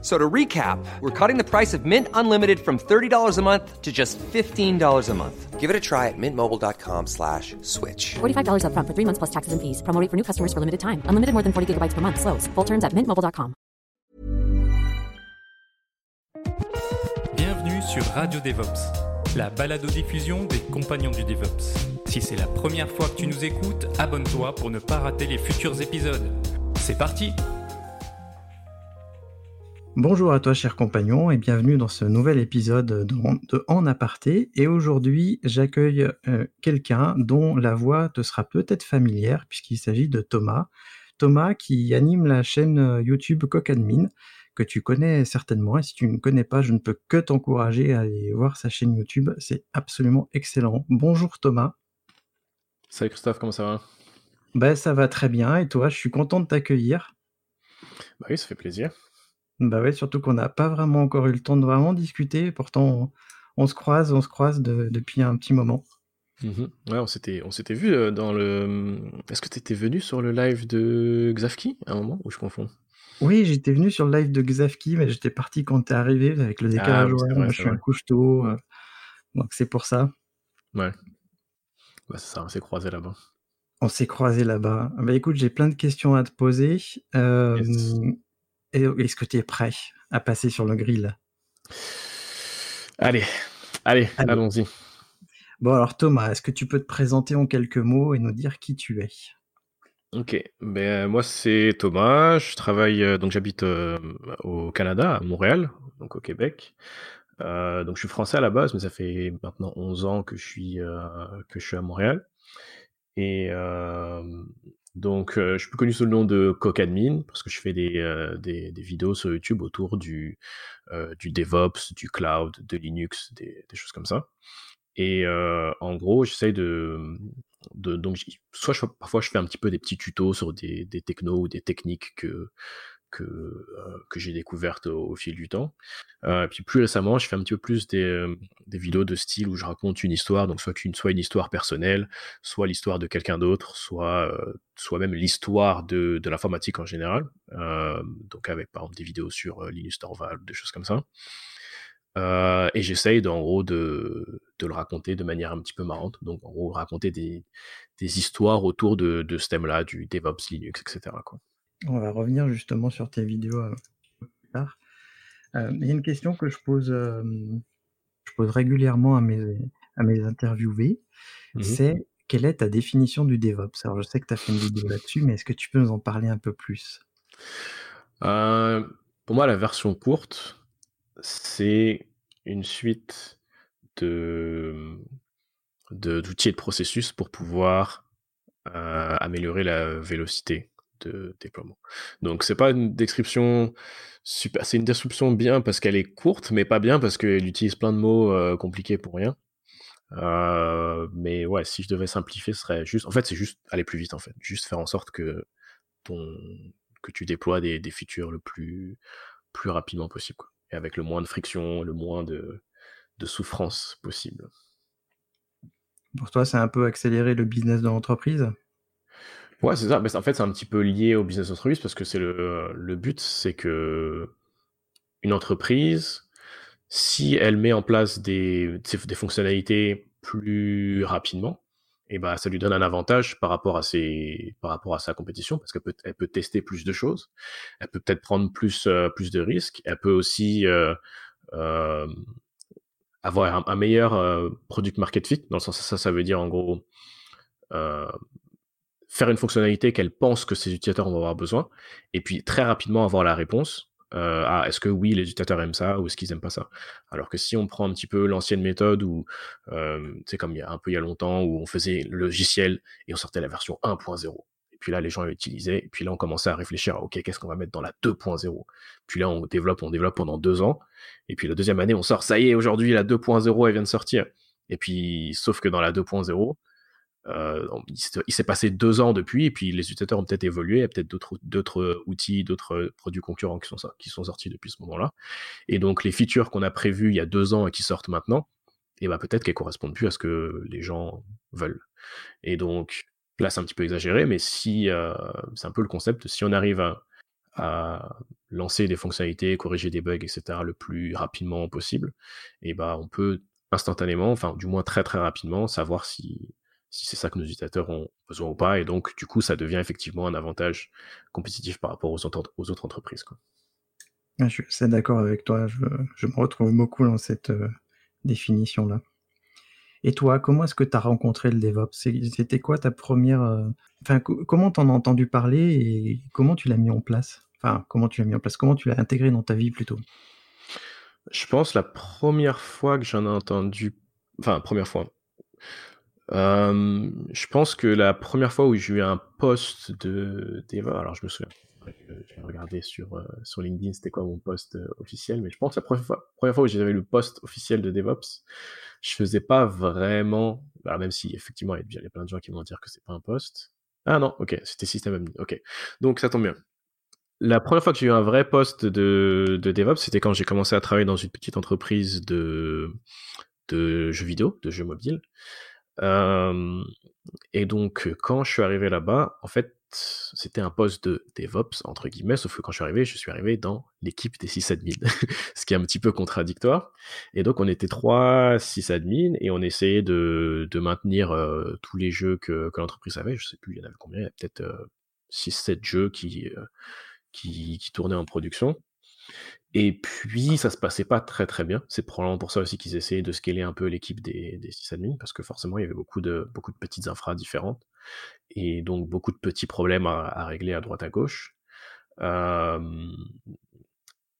So to recap, we're cutting the price of Mint Unlimited from $30 a month to just $15 a month. Give it a try at mintmobile.com slash switch. $45 upfront for three months plus taxes and fees. Promo rate for new customers for limited time. Unlimited more than 40 gigabytes per month. Slows. Full terms at mintmobile.com. Bienvenue sur Radio DevOps, la balado-diffusion des compagnons du DevOps. Si c'est la première fois que tu nous écoutes, abonne-toi pour ne pas rater les futurs épisodes. C'est parti Bonjour à toi, cher compagnon, et bienvenue dans ce nouvel épisode de, En Aparté. Et aujourd'hui, j'accueille euh, quelqu'un dont la voix te sera peut-être familière, puisqu'il s'agit de Thomas. Thomas qui anime la chaîne euh, YouTube Cocadmin, que tu connais certainement. Et si tu ne connais pas, je ne peux que t'encourager à aller voir sa chaîne YouTube. C'est absolument excellent. Bonjour Thomas. Salut Christophe, comment ça va? Ben, ça va très bien. Et toi, je suis content de t'accueillir. Bah oui, ça fait plaisir. Bah ouais, surtout qu'on n'a pas vraiment encore eu le temps de vraiment discuter. Pourtant, on, on se croise, on se croise de- depuis un petit moment. Mhm. Ouais, on s'était, on s'était vu euh, dans le. Est-ce que tu étais venu sur le live de Xavki à un moment ou je confonds? Oui, j'étais venu sur le live de Xavki, mais j'étais parti quand t'es arrivé avec le décalage Ah vrai, c'est je suis un vrai. couche-tôt. euh, donc c'est pour ça. Ouais. Bah, c'est ça, on s'est croisés là-bas. On s'est croisés là-bas. Bah écoute, j'ai plein de questions à te poser. Euh, Yes. Est-ce que tu es prêt à passer sur le grill? Allez, allez, Allez. allons-y. Bon alors Thomas, est-ce que tu peux te présenter en quelques mots et nous dire qui tu es? Ok, ben moi c'est Thomas, je travaille euh, donc j'habite euh, au Canada, à Montréal, donc au Québec. Euh, donc je suis français à la base, mais ça fait maintenant 11 ans que je suis que je suis à Montréal. Et donc euh, je suis plus connu sous le nom de Cocadmin parce que je fais des, euh, des, des vidéos sur YouTube autour du euh, du DevOps, du cloud, de Linux, des, choses comme ça. Et euh, en gros, j'essaye de, de donc soit parfois je fais un petit peu des petits tutos sur des, des technos ou des techniques que que, euh, que j'ai découvertes au, fil du temps. Euh, et puis plus récemment, je fais un petit peu plus des, euh, des vidéos de style où je raconte une histoire, donc soit une, soit une histoire personnelle, soit l'histoire de quelqu'un d'autre, soit, euh, soit même l'histoire de, de l'informatique en général. Euh, donc avec par exemple des vidéos sur euh, Linus Torvald, des choses comme ça. Euh, et j'essaye en gros de, de le raconter de manière un petit peu marrante. Donc en gros raconter des, des histoires autour de, de ce thème-là, du DevOps, Linux, etc. On va revenir justement sur tes vidéos euh, plus tard. Euh, Il y a une question que je pose, euh, je pose régulièrement à mes, à mes interviewés, Mhm. c'est quelle est ta définition du DevOps? Alors je sais que tu as fait une vidéo là-dessus, mais est-ce que tu peux nous en parler un peu plus? Euh, pour moi, la version courte, c'est une suite de de- d'outils et de processus pour pouvoir euh, améliorer la vélocité de déploiement. Donc, c'est pas une description super, c'est une description bien parce qu'elle est courte, mais pas bien parce qu'elle utilise plein de mots euh, compliqués pour rien. Euh, mais ouais, si je devais simplifier, ce serait juste, en fait, c'est juste aller plus vite, en fait, juste faire en sorte que tu déploies des, des features le plus plus rapidement possible, et avec le moins de friction, le moins de de souffrance possible. Pour toi, c'est un peu accélérer le business de l'entreprise? Ouais, c'est ça. Mais en fait, c'est un petit peu lié au business entreprise parce que c'est le, le but, c'est que une entreprise, si elle met en place des, des fonctionnalités plus rapidement, et ben, ça lui donne un avantage par rapport à ses, par rapport à sa compétition parce qu'elle peut, elle peut tester plus de choses, elle peut peut-être prendre plus, euh, plus de risques, elle peut aussi euh, euh, avoir un, un meilleur euh, product market fit. Dans le sens, ça, ça veut dire en gros euh, faire une fonctionnalité qu'elle pense que ses utilisateurs vont avoir besoin, et puis très rapidement avoir la réponse euh, à est-ce que oui, les utilisateurs aiment ça ou est-ce qu'ils aiment pas ça? Alors que si on prend un petit peu l'ancienne méthode où, euh, c'est comme il y a un peu il y a longtemps, où on faisait le logiciel et on sortait la version 1.0. Et puis là, les gens l'utilisaient. Et puis là, on commençait à réfléchir à, OK, qu'est-ce qu'on va mettre dans la 2.0 Puis là, on développe, on développe pendant deux ans. Et puis la deuxième année, on sort, ça y est, aujourd'hui, la 2.0, elle vient de sortir. Et puis, sauf que dans la 2.0, Euh, il s'est passé deux ans depuis, et puis les utilisateurs ont peut-être évolué, il y a peut-être d'autres outils, d'autres produits concurrents qui sont, sortis depuis ce moment-là. Et donc les features qu'on a prévues il y a deux ans et qui sortent maintenant, et eh ben peut-être qu'elles correspondent plus à ce que les gens veulent. Et donc là c'est un petit peu exagéré, mais si euh, c'est un peu le concept, si on arrive à, à, lancer des fonctionnalités, corriger des bugs, etc. le plus rapidement possible, et eh ben on peut instantanément, enfin du moins très très rapidement, savoir si si c'est ça que nos utilisateurs ont besoin ou pas. Et donc, du coup, ça devient effectivement un avantage compétitif par rapport aux, autres, aux autres entreprises. Quoi. Ah, je suis assez d'accord avec toi. Je, je, me retrouve beaucoup dans cette euh, définition-là. Et toi, comment est-ce que tu as rencontré le DevOps? C'était quoi ta première. Euh, enfin, comment t'en as entendu parler et comment tu l'as mis en place? Enfin, comment tu l'as mis en place? Comment tu l'as intégré dans ta vie plutôt? Je pense la première fois que j'en ai entendu. Enfin, première fois. Euh, je pense que la première fois où j'ai eu un post de DevOps, alors je me souviens, j'ai regardé sur, euh, sur LinkedIn c'était quoi mon post euh, officiel, mais je pense que la première fois, première fois où j'avais le post officiel de DevOps, je faisais pas vraiment, alors même si effectivement il y a plein de gens qui vont dire que c'est pas un post. Ah non, ok, c'était système admin, ok. Donc ça tombe bien. La première fois que j'ai eu un vrai poste de, de DevOps, c'était quand j'ai commencé à travailler dans une petite entreprise de jeux vidéo, de jeux mobiles et donc, quand je suis arrivé là-bas, en fait, c'était un poste de DevOps, entre guillemets, sauf que quand je suis arrivé, je suis arrivé dans l'équipe des sysadmins, ce qui est un petit peu contradictoire. Et donc, on était trois sysadmins et on essayait de, de maintenir tous les jeux que, que l'entreprise avait. Je sais plus, il y en avait combien, il y a peut-être 6-7 jeux qui, qui, qui tournaient en production. Et puis, ça se passait pas très très bien. C'est probablement pour ça aussi qu'ils essayaient de scaler un peu l'équipe des, des sysadmins, parce que forcément, il y avait beaucoup de, beaucoup de petites infras différentes, et donc beaucoup de petits problèmes à, régler à droite à gauche.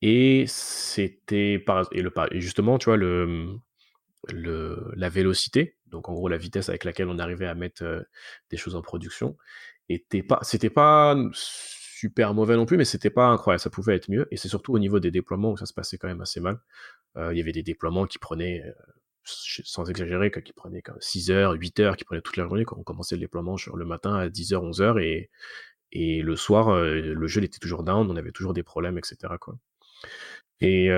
et c'était et, et justement, tu vois, le, le, la vélocité, donc en gros la vitesse avec laquelle on arrivait à mettre des choses en production, était pas, c'était pas super mauvais non plus, mais c'était pas incroyable. Ça pouvait être mieux. Et c'est surtout au niveau des déploiements où ça se passait quand même assez mal. Euh, il y avait des déploiements qui prenaient, euh, sans exagérer, qui prenaient 6 heures, 8 heures, qui prenaient toute la journée. Quand on commençait le déploiement le matin à 10h, 11h, et, et le soir, euh, le jeu était toujours down, on avait toujours des problèmes, etc. Et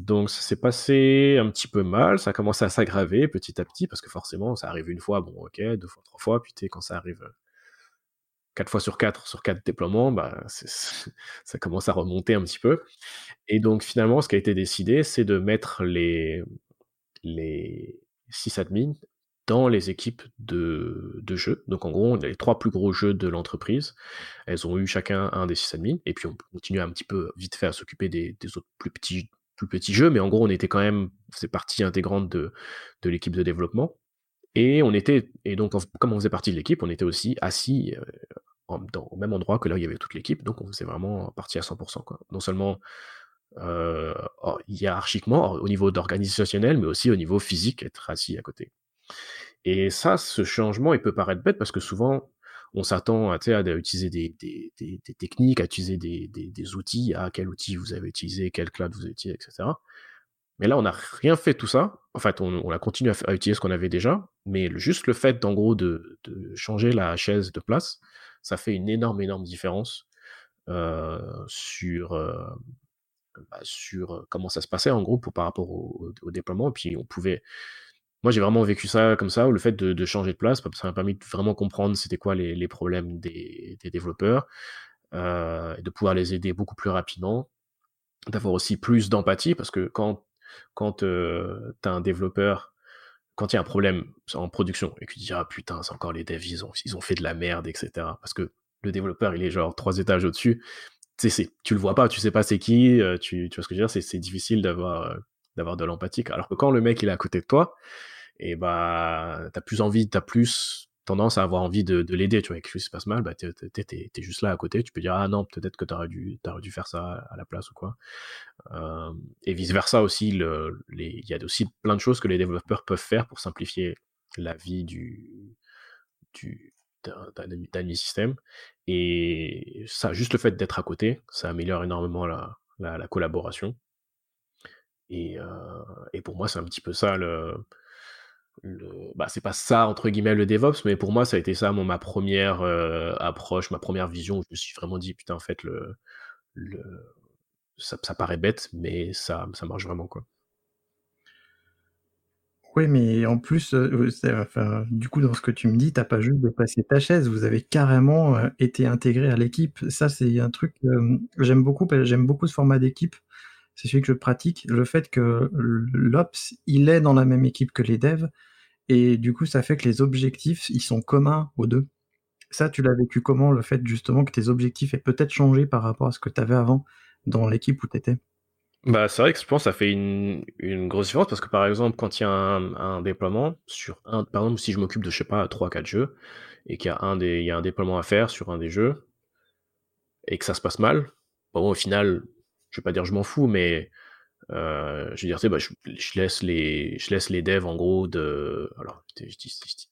donc ça s'est passé un petit peu mal, ça a commencé à s'aggraver petit à petit, parce que forcément ça arrive une fois, bon ok, deux fois, trois fois, puis quand ça arrive 4 fois sur 4 sur 4 déploiements, bah, ça commence à remonter un petit peu. Et donc finalement, ce qui a été décidé, c'est de mettre les, les sysadmins dans les équipes de, jeux. Donc en gros, les trois plus gros jeux de l'entreprise, elles ont eu chacun un des sysadmins, et puis on continue un petit peu vite fait à s'occuper des, autres plus petits, jeux, mais en gros, on était quand même, c'est partie intégrante de l'équipe de développement. Et on était, et donc, comme on faisait partie de l'équipe, on était aussi assis euh, au même endroit que là où il y avait toute l'équipe, donc on faisait vraiment partie à 100%. Quoi. Non seulement euh, hiérarchiquement, au niveau d'organisationnel, mais aussi au niveau physique, être assis à côté. Et ça, ce changement, il peut paraître bête parce que souvent, on s'attend à, utiliser des, des, techniques, à utiliser des, outils, à quel outil vous avez utilisé, quel cloud vous avez utilisé, etc. Mais là, on n'a rien fait de tout ça. En fait, on, a continué à, utiliser ce qu'on avait déjà, mais juste le fait, en gros, de, de, changer la chaise de place, ça fait une énorme, énorme différence euh, sur, euh, bah, sur comment ça se passait en gros par rapport au, déploiement. Et puis on pouvait. Moi, j'ai vraiment vécu ça comme ça, où le fait de, changer de place, ça m'a permis de vraiment comprendre c'était quoi les, problèmes des, développeurs, euh, et de pouvoir les aider beaucoup plus rapidement, d'avoir aussi plus d'empathie, parce que quand, quand tu as un développeur quand il y a un problème en production et que tu dis ah putain c'est encore les devs ils ont, fait de la merde etc parce que le développeur il est genre trois étages au-dessus. Tu tu le vois pas tu sais pas c'est qui euh, tu, tu vois ce que je veux dire? C'est difficile d'avoir euh, d'avoir de l'empathie. Alors que quand le mec il est à côté de toi et bah t'as plus envie t'as plus tendance à avoir envie de, l'aider, tu vois, quelque chose se passe mal, bah, t'es, es, juste là à côté, tu peux dire, ah non, peut-être que t'aurais dû, dû faire ça à la place ou quoi. Euh, et vice versa aussi, il y a aussi plein de choses que les développeurs peuvent faire pour simplifier la vie du, du, d'un système. Et ça, juste le fait d'être à côté, ça améliore énormément la, la, collaboration. Et, euh, et, pour moi, c'est un petit peu ça le, bah, c'est pas ça entre guillemets «le DevOps», mais pour moi ça a été ça mon ma première re approche, ma première vision où je me suis vraiment dit: «Putain en fait le ça paraît bête, mais ça ça marche vraiment quoi». Oui, mais en plus, c'est enfin, du coup, dans ce que tu me dis, tu as pas juste déplacé ta chaise, vous avez carrément, été intégrés à l'équipe. Ça, c'est un truc, j'aime beaucoup j'aime beaucoup ce format d'équipe. C'est celui que je pratique. Le fait que l'Ops, il est dans la même équipe que les devs et du coup, ça fait que les objectifs, ils sont communs aux 2. Ça, tu l'as vécu comment, le fait justement que tes objectifs aient peut-être changé par rapport à ce que tu avais avant dans l'équipe où tu étais? Bah, c'est vrai que je pense ça fait une grosse différence parce que, par exemple, quand il y a un déploiement sur un par exemple, si je m'occupe de, je sais pas, 3-4 jeux et qu'il y a un des il y a un déploiement à faire sur un des jeux et que ça se passe mal, bon, au final, je vais pas dire je m'en fous, mais heu, je veux dire, tu sais, bah, je je laisse les je laisse les devs en gros de alors, je dis je je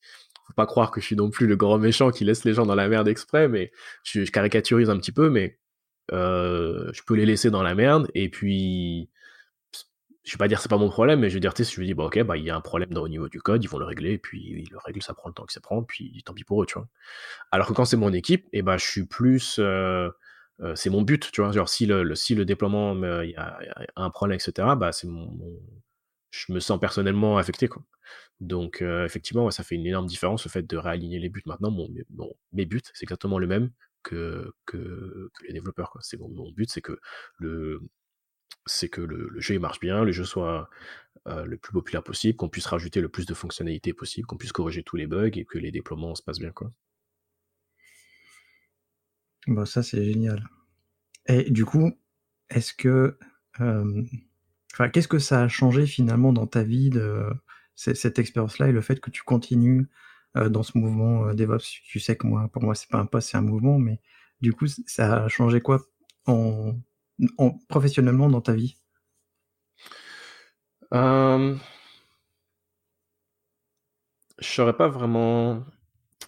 faut pas croire que je suis non plus le grand méchant qui laisse les gens dans la merde exprès, mais je je caricaturise un petit peu, mais heu, je peux les laisser dans la merde et puis je vais pas dire c'est pas mon problème, mais je veux dire, tu sais, je me dis: «Bah, OK, bah, il y a un problème au niveau du code, ils vont le régler et puis ils le règlent, ça prend le temps que ça prend, puis tant pis pour eux», tu vois? Alors que quand c'est mon équipe et bah, je suis plus, heu heu, c'est mon but, tu vois? Genre si le si le déploiement y a un problème et cetera, bah, c'est mon je me sens personnellement affecté, quoi. Donc heu, effectivement, ça fait une énorme différence le fait de réaligner les buts. Maintenant, mon mes buts, c'est exactement le même que que les développeurs, quoi. C'est mon but, c'est que le c'est que le jeu, marche bien, le jeu soit, heu, le plus populaire possible, qu'on puisse rajouter le plus de fonctionnalités possible, qu'on puisse corriger tous les bugs et que les déploiements se passent bien, quoi. Bah, ça, c'est génial et du coup, est-ce que, qu'est-ce que ça a changé finalement dans ta vie de cette expérience-là et le fait que tu continues, dans ce mouvement, DevOps? Tu sais que pour moi, c'est pas un poste, c'est un mouvement, mais du coup, ça a changé quoi en en professionnellement dans ta vie? Je saurais pas vraiment,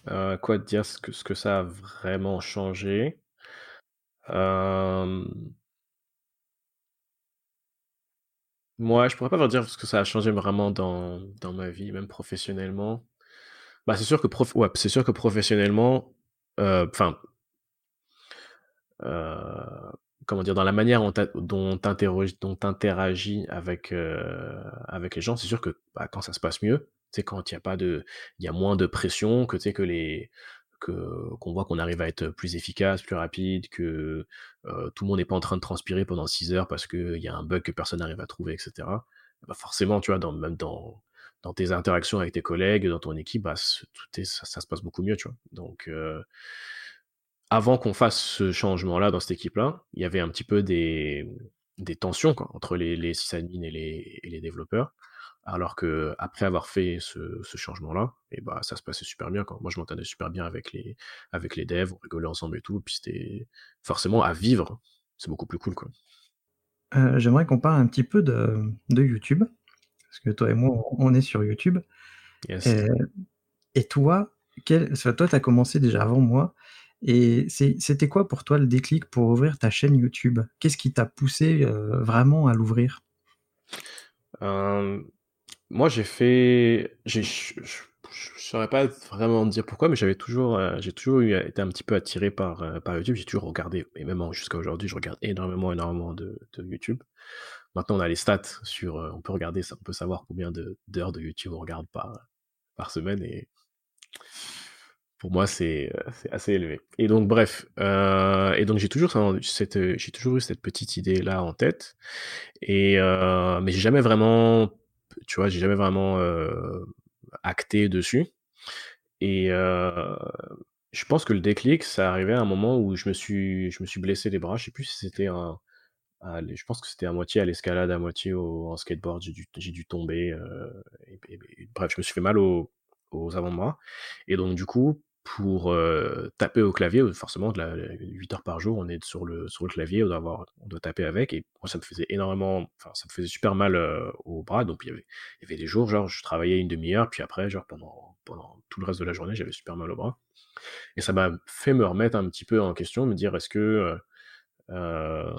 heu, quoi dire, ce que ce que ça a vraiment changé? Mouais, je pourrais pas vraiment dire ce que ça a changé vraiment dans dans ma vie, même professionnellement. Bah, c'est sûr que prof ouais, sûr que professionnellement, heu, enfin heu, comment dire? Dans la manière dont tu as dont tu interroges dont tu interagis avec, heu, avec les gens, c'est sûr que, bah, quand ça se passe mieux, sais, quand il y a pas de il y a moins de pression, que tu sais, que les que qu'on voit qu'on arrive à être plus efficace, plus rapide, que, heu, tout le monde est pas en train de transpirer pendant 6 heures parce qu'il y a un bug que personne n'arrive à trouver et cetera. Bah, forcément, tu vois, même dans dans tes interactions avec tes collègues, dans ton équipe, bah, tout ça se passe beaucoup mieux, tu vois? Donc heu avant qu'on fasse ce changement-là dans cette équipe-là, il y avait un petit peu des des tensions, quoi, entre les les sysadmins et les et les développeurs. Alors qu'après avoir fait ce ce changement-là et bah, ça se passait super bien. Moi, je m'entendais super bien avec les avec les devs, on rigolait ensemble et tout, puis c'était forcément à vivre, c'est beaucoup plus cool, quoi. Heu, j'aimerais qu'on parle un petit peu de de YouTube, parce que toi et moi, on est sur YouTube Yes. et et toi, quel toi, tu as commencé déjà avant moi et c'était quoi pour toi le déclic pour ouvrir ta chaîne YouTube? Qu'est-ce qui t'a poussé, heu, vraiment à l'ouvrir? Moi, j'ai fait je saurais pas vraiment dire pourquoi, mais j'avais toujours, heu, j'ai toujours eu été un petit peu attiré par, YouTube. J'ai toujours regardé et même jusqu'à aujourd'hui, je regarde énormément, énormément de YouTube. Maintenant, on a les stats sur, on peut regarder on peut savoir combien d'heures de YouTube on regarde par, semaine pour moi, c'est, heu, c'est assez élevé et donc bref, heu et donc j'ai toujours heu, j'ai toujours eu cette petite idée-là en tête et heu, mais j'ai jamais vraiment, tu vois, j'ai jamais vraiment, heu, acté dessus et heu, je pense que le déclic, ça arrivait à un moment où je me suis je me suis blessé les bras. Je sais plus si c'était un à je pense que c'était à moitié à l'escalade, à moitié au en skateboard. J'ai dû j'ai dû tomber, et et bref, je me suis fait mal aux aux avant-bras et donc du coup, pour, heu, taper au clavier, forcément de la 8 heures par jour, on est sur le sur le clavier, on doit avoir on doit taper avec. Et moi, ça me faisait énormément enfin, ça me faisait super mal, heu, aux bras. Donc il y avait il y avait des jours, genre, je travaillais 1/2 heure, puis après, genre, pendant pendant tout le reste de la journée, j'avais super mal aux bras. Et ça m'a fait me remettre un petit peu en question, me dire: «Est-ce que, heu heu,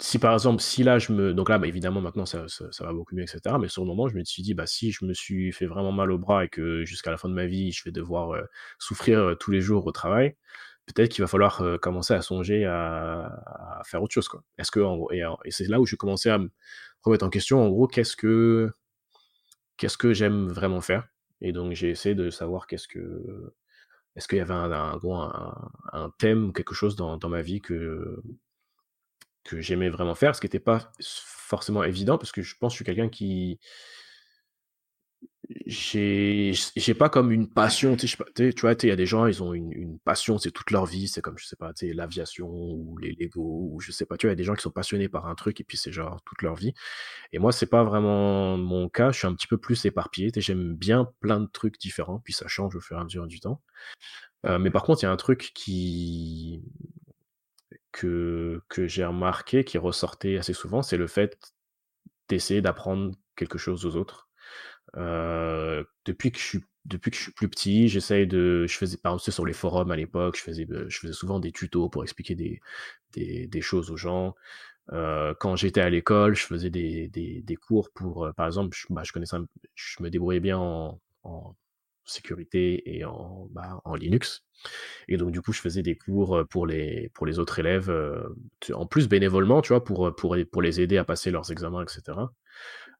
si par exemple, si là je me. Donc là, bah, évidemment, maintenant ça, ça, va beaucoup mieux, etc. Mais sur le moment, je me suis dit, bah, si je me suis fait vraiment mal au bras et que jusqu'à la fin de ma vie, je vais devoir euh, souffrir euh, tous les jours au travail, peut-être qu'il va falloir euh, commencer à songer à, faire autre chose. Quoi. Est-ce que, et, c'est là où j'ai commencé à me remettre en question, en gros, qu'est-ce que, qu'est-ce que j'aime vraiment faire? Et donc, j'ai essayé de savoir qu'est-ce que. Est-ce qu'il y avait un, un, un, un thème ou quelque chose dans, dans ma vie que que j'aimais vraiment faire, ce qui n'était pas forcément évident, parce que je pense que je suis quelqu'un qui. J'ai pas comme une passion, tu vois, il y a des gens, ils ont une, passion, c'est toute leur vie, c'est comme, je sais pas, l'aviation ou les Lego, ou je sais pas, tu vois, il y a des gens qui sont passionnés par un truc et puis c'est genre toute leur vie. Et moi, c'est pas vraiment mon cas, je suis un petit peu plus éparpillé, j'aime bien plein de trucs différents, puis ça change au fur et à mesure du temps. Euh, mais par contre, il y a un truc qui, que, que j'ai remarqué qui ressortait assez souvent, c'est le fait d'essayer d'apprendre quelque chose aux autres. Depuis que je suis depuis que je suis plus petit, j'essaye de, je faisais par exemple sur les forums à l'époque, je faisais, je faisais souvent des tutos pour expliquer des, des, des choses aux gens. Quand j'étais à l'école, je faisais des, des, des cours pour, par exemple, je, bah, connaissais, je me débrouillais bien en, en sécurité et en, bah, en Linux. Et donc, du coup, je faisais des cours pour les, pour les autres élèves, en plus bénévolement, tu vois, pour, pour, pour les aider à passer leurs examens, etc.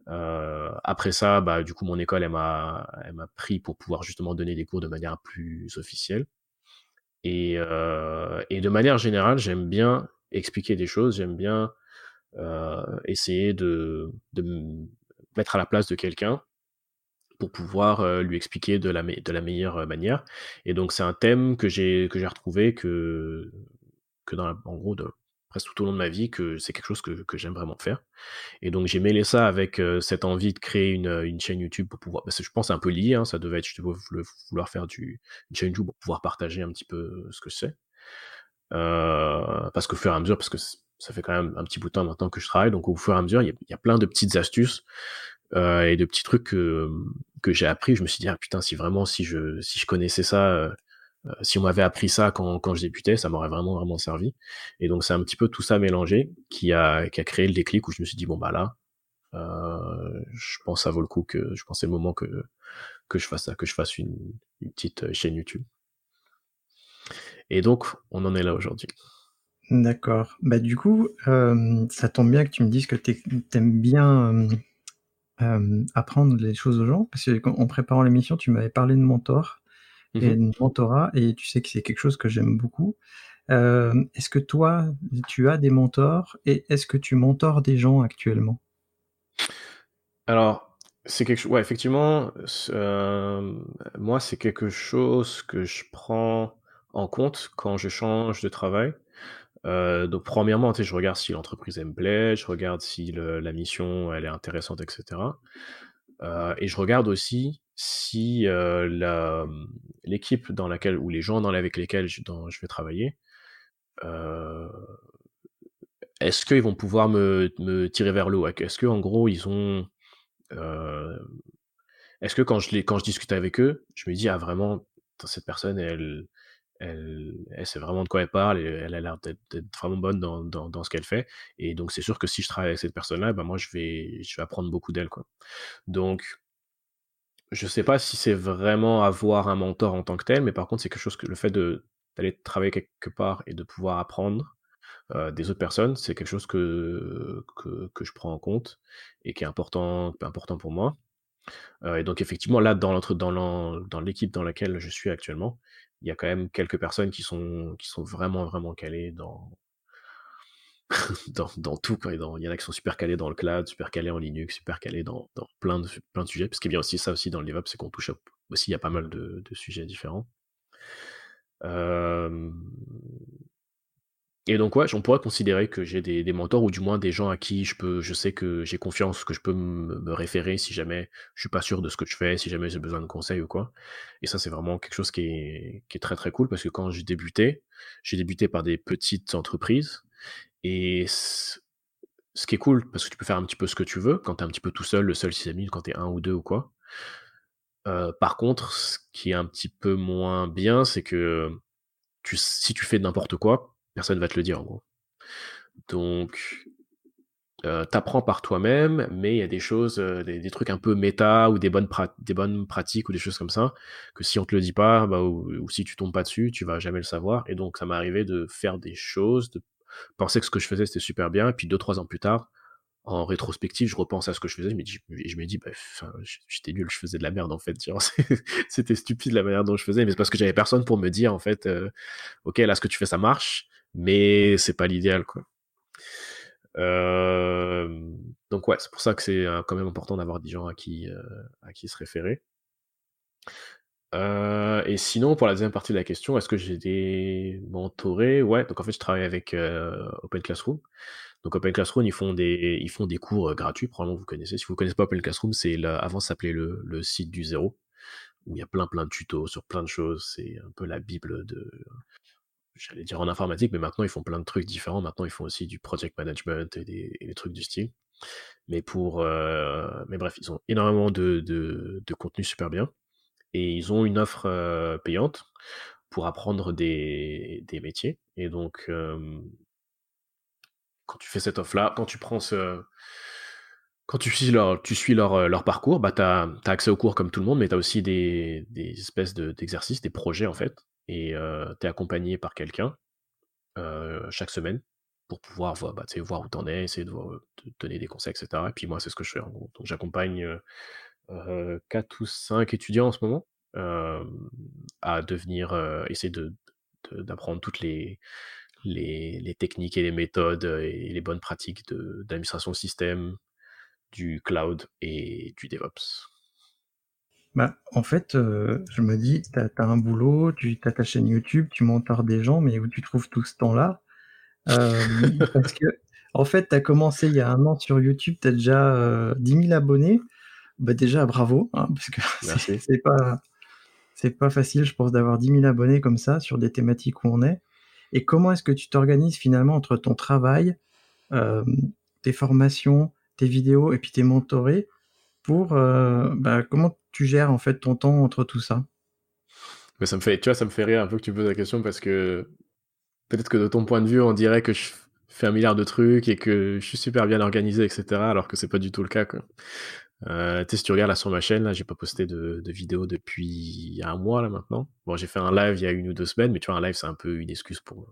Euh, après ça, bah, du coup, mon école, elle m'a, elle m'a pris pour pouvoir justement donner des cours de manière plus officielle. Et, euh, et de manière générale, j'aime bien expliquer des choses, j'aime bien euh, essayer de, de me mettre à la place de quelqu'un pour pouvoir lui expliquer de la, meilleure manière. Et donc, c'est un thème que j'ai, retrouvé que, dans en gros, presque tout au long de ma vie, que c'est quelque chose que, j'aime vraiment faire. Et donc, j'ai mêlé ça avec cette envie de créer une, chaîne YouTube pour pouvoir, parce que je pense un peu lié, hein, ça devait être, je devais vouloir faire du, une chaîne YouTube pour pouvoir partager un petit peu ce que je sais. Euh, parce qu'au fur et à mesure, parce que ça fait quand même un petit bout de temps maintenant que je travaille, donc au fur et à mesure, il y a plein de petites astuces euh, et de petits trucs que, j'ai appris. Je me suis dit, ah putain, si vraiment, si je, si je connaissais ça, euh, euh, si on m'avait appris ça quand, quand je débutais, ça m'aurait vraiment, vraiment servi. Et donc, c'est un petit peu tout ça mélangé qui a, qui a créé le déclic où je me suis dit, bon, bah là, je pense que ça vaut le coup que, je pense c'est le moment que, que je fasse ça, que je fasse une, une petite chaîne YouTube. Et donc, on en est là aujourd'hui. D'accord. Bah du coup, ça tombe bien que tu me dises que tu aimes bien euh, apprendre les choses aux gens, parce qu'en préparant l'émission, tu m'avais parlé de mentor mmh et de mentorat, et tu sais que c'est quelque chose que j'aime beaucoup. Euh, est-ce que toi, tu as des mentors, et est-ce que tu mentors des gens actuellement? Alors, c'est quelque chose. Ouais, effectivement, euh, moi, c'est quelque chose que je prends en compte quand je change de travail. Euh, donc premièrement, je regarde si l'entreprise me plaît, je regarde si la mission elle est intéressante, etc. Euh, et je regarde aussi si euh, l'équipe dans laquelle ou les gens dans, avec lesquels je, vais travailler, est-ce qu'ils vont pouvoir me, tirer vers le haut? Est-ce que en gros ils ont est-ce que quand je, quand je discute avec eux, je me dis ah vraiment cette personne elle elle, sait vraiment de quoi elle parle et elle a l'air d'être vraiment bonne dans, ce qu'elle fait. Et donc, c'est sûr que si je travaille avec cette personne-là, ben moi, je vais, je vais apprendre beaucoup d'elle. Donc, je sais pas si c'est vraiment avoir un mentor en tant que tel, mais par contre, c'est quelque chose que le fait d'aller travailler quelque part et de pouvoir apprendre euh, des autres personnes, c'est quelque chose que, que, que, je prends en compte et qui est important, important pour moi. Euh, et donc, effectivement, là, dans l'équipe dans, laquelle je suis actuellement, il y a quand même quelques personnes qui sont, vraiment, vraiment calées dans, tout. Il y en a qui sont super calés dans le cloud, super calés en Linux, super calés dans, plein, de, sujets. Ce qui est bien aussi ça aussi dans le DevOps, c'est qu'on touche aussi, il y a pas mal de, sujets différents. Et donc, ouais, on pourrait considérer que j'ai des, mentors ou du moins des gens à qui je peux, je sais que j'ai confiance, que je peux me, référer si jamais je suis pas sûr de ce que je fais, si jamais j'ai besoin de conseils ou quoi. Et ça, c'est vraiment quelque chose qui est, qui est très très cool parce que quand j'ai débuté, j'ai débuté par des petites entreprises et ce qui est cool parce que tu peux faire un petit peu ce que tu veux quand tu es un petit peu tout seul, le seul six amis, quand tu es un ou deux ou quoi. Euh, par contre, ce qui est un petit peu moins bien, c'est que si tu fais n'importe quoi, personne va te le dire en gros. Donc, euh, t'apprends par toi-même, mais il y a des choses, euh, des, trucs un peu méta ou des bonnes, des bonnes pratiques ou des choses comme ça, que si on te le dit pas, bah, ou, si tu tombes pas dessus, tu vas jamais le savoir. Et donc, ça m'est arrivé de faire des choses, de penser que ce que je faisais c'était super bien, et puis deux, trois ans plus tard, en rétrospective, je repense à ce que je faisais, je me dis, je me dis, bah, j'étais nul, je faisais de la merde en fait. C'était stupide la manière dont je faisais, mais c'est parce que j'avais personne pour me dire en fait, euh, ok, là ce que tu fais ça marche, mais c'est pas l'idéal quoi. Euh, donc ouais, c'est pour ça que c'est euh, quand même important d'avoir des gens à qui, euh, se référer. et sinon, pour la deuxième partie de la question, est-ce que j'ai des mentorés? Ouais, donc en fait, je travaille avec Open Classroom. Donc Open Classroom, ils font des, cours gratuits, probablement vous connaissez. Si vous connaissez pas Open Classroom, c'est avant ça s'appelait le, le, site du zéro, où il y a plein plein de tutos sur plein de choses. C'est un peu la bible de, j'allais dire en informatique, mais maintenant ils font plein de trucs différents. Maintenant ils font aussi du project management et des, trucs du style. Mais pour, euh, mais bref, ils ont énormément de, de, contenu super bien et ils ont une offre euh, payante pour apprendre des, métiers. Et donc, quand tu fais cette offre-là, quand tu prends ce, quand tu suis leur, tu suis leur, leur parcours, bah, tu as, accès aux cours comme tout le monde, mais tu as aussi des, des espèces d'exercices, des projets en fait, et tu es accompagné par quelqu'un chaque semaine pour pouvoir voir, bah, voir où tu en es, essayer de te donner des conseils, etc. Et puis moi, c'est ce que je fais. Donc j'accompagne 4 ou 5 étudiants en ce moment à devenir, essayer de, d'apprendre toutes les, les, les, techniques et les méthodes et les bonnes pratiques d'administration système, du cloud et du DevOps. Bah, en fait, euh, je me dis, tu as un boulot, tu as ta chaîne YouTube, tu mentors des gens, mais où tu trouves tout ce temps-là? Euh, parce que, en fait, tu as commencé il y a un an sur YouTube, tu as déjà, 10 000 abonnés. Bah, déjà bravo, hein, parce que c'est pas pas facile, je pense, d'avoir 10 000 abonnés comme ça sur des thématiques où on est. Et comment est-ce que tu t'organises finalement entre ton travail, tes formations, tes vidéos et puis tes mentorés pour, bah, comment tu gères en fait ton temps entre tout ça? Mais ça me fait, tu vois, ça me fait rire un peu que tu poses la question parce que peut-être que de ton point de vue, on dirait que je fais un milliard de trucs et que je suis super bien organisé, etc. Alors que c'est pas du tout le cas. Quoi. Euh, tu si tu regardes là sur ma chaîne, là, j'ai pas posté de, vidéo depuis un mois là maintenant. Bon, j'ai fait un live il y a une ou deux semaines, mais tu vois, un live c'est un peu une excuse pour.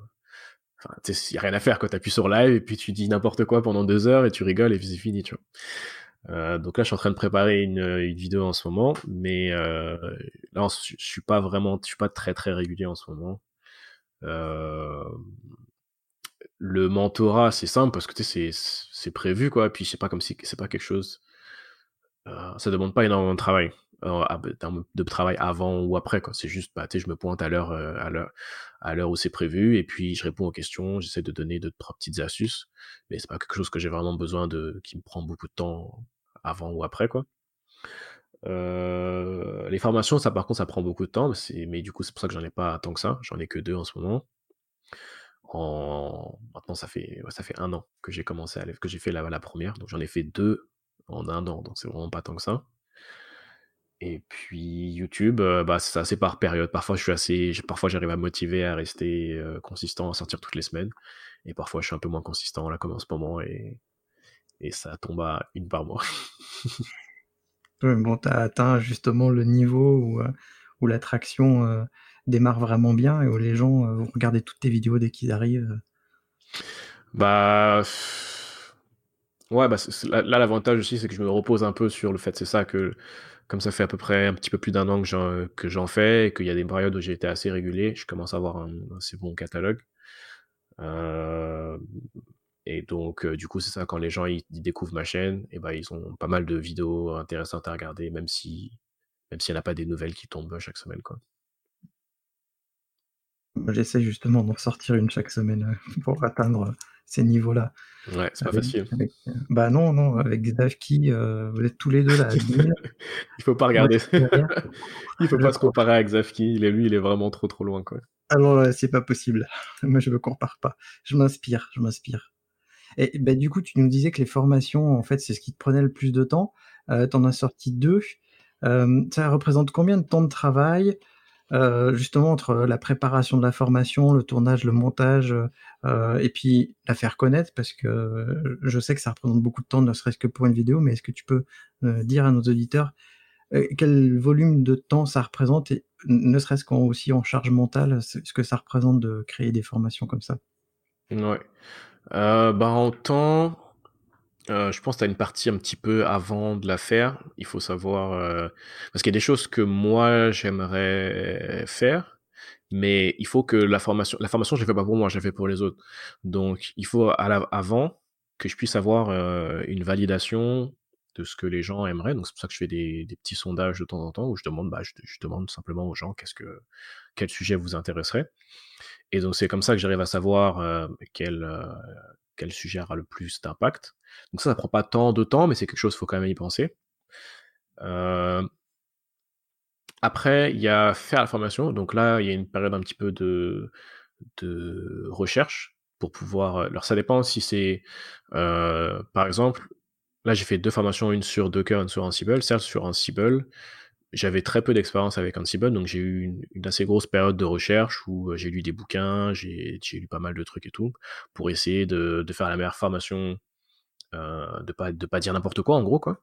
Enfin, tu sais, y a rien à faire quand t'appuies sur live et puis tu dis n'importe quoi pendant deux heures et tu rigoles et puis c'est fini, tu vois. Euh, donc là, je suis en train de préparer une, vidéo en ce moment, mais euh, là, je, suis pas vraiment, je suis pas très très régulier en ce moment. Euh, le mentorat, c'est simple parce que tu sais, c'est prévu quoi. Puis c'est pas comme si c'est pas quelque chose. Ça demande pas énormément de travail, de travail avant ou après quoi. C'est juste, bah, je me pointe à l'heure, à l'heure, à l'heure où c'est prévu et puis je réponds aux questions. J'essaie de donner deux trois petites astuces, mais c'est pas quelque chose que j'ai vraiment besoin de, qui me prend beaucoup de temps avant ou après, quoi. Les formations, ça par contre, ça prend beaucoup de temps, mais du coup, c'est pour ça que j'en ai pas tant que ça. J'en ai que deux en ce moment. En... Maintenant, ça fait, ça fait un an que j'ai commencé à que j'ai fait la, la première, donc j'en ai fait deux en un an, donc c'est vraiment pas tant que ça. Et puis YouTube, bah, c'est assez par période. Parfois, je suis assez, parfois j'arrive à motiver à rester consistant, à sortir toutes les semaines. Et parfois, je suis un peu moins consistant là, comme en ce moment, et et ça tombe à une par mois. bon, tu as atteint justement le niveau où, euh, où l'attraction euh, démarre vraiment bien et où les gens euh, vont regarder toutes tes vidéos dès qu'ils arrivent. Bah. Ouais, bah, là, l'avantage aussi, c'est que je me repose un peu sur le fait, c'est ça, que comme ça fait à peu près un petit peu plus d'un an que j'en, fais et qu'il y a des périodes où j'ai été assez régulier, je commence à avoir un assez bon catalogue. Euh, et donc, euh, du coup, c'est ça, quand les gens ils, découvrent ma chaîne, et ben, ils ont pas mal de vidéos intéressantes à regarder, même si même s'il n'y en a pas des nouvelles qui tombent chaque semaine. Quoi. J'essaie justement d'en sortir une chaque semaine euh, pour atteindre ces niveaux-là. Ouais, c'est pas facile. bah non, non, avec Zavki, euh, vous êtes tous les deux là. il faut pas regarder. il faut pas se comparer. Il est, lui, il est vraiment trop trop loin. Quoi. Alors, c'est pas possible. Moi, je me compare pas. Je m'inspire, je m'inspire. Bah, du coup, tu nous disais que les formations, en fait, c'est ce qui te prenait le plus de temps. Euh, tu en as sorti deux. Euh, ça représente combien de temps de travail euh, justement entre la préparation de la formation, le tournage, le montage, euh, et puis la faire connaître, parce que je sais que ça représente beaucoup de temps, ne serait-ce que pour une vidéo, mais est-ce que tu peux dire à nos auditeurs quel volume de temps ça représente, et ne serait-ce qu'en charge mentale, ce que ça représente de créer des formations comme ça? Ouais. Bah en temps, euh, je pense que tu as une partie un petit peu avant de la faire. Il faut savoir... euh, parce qu'il y a des choses que moi, j'aimerais faire, mais il faut que la formation... La formation, je l'ai fait pas pour moi, je l'ai fait pour les autres. Donc, il faut la- avant que je puisse avoir euh, une validation de ce que les gens aimeraient. Donc, c'est pour ça que je fais des, des petits sondages de temps en temps où je demande, bah, je, je demande simplement aux gens qu'est-ce que, quel sujet vous intéresserait. Et donc, c'est comme ça que j'arrive à savoir euh, quel, euh, quel sujet aura le plus d'impact. Donc ça, ça prend pas tant de temps, mais c'est quelque chose, il faut quand même y penser. Euh, Après, il y a faire la formation. Donc là, il y a une période un petit peu de, recherche pour pouvoir. Alors ça dépend si c'est, par exemple, là j'ai fait deux formations, une sur Docker, une sur Ansible. Certes, sur Ansible, j'avais très peu d'expérience avec Ansible, donc j'ai eu une, assez grosse période de recherche où euh, j'ai lu des bouquins, j'ai lu pas mal de trucs et tout, pour essayer de, faire la meilleure formation, euh, de pas pas dire n'importe quoi en gros quoi.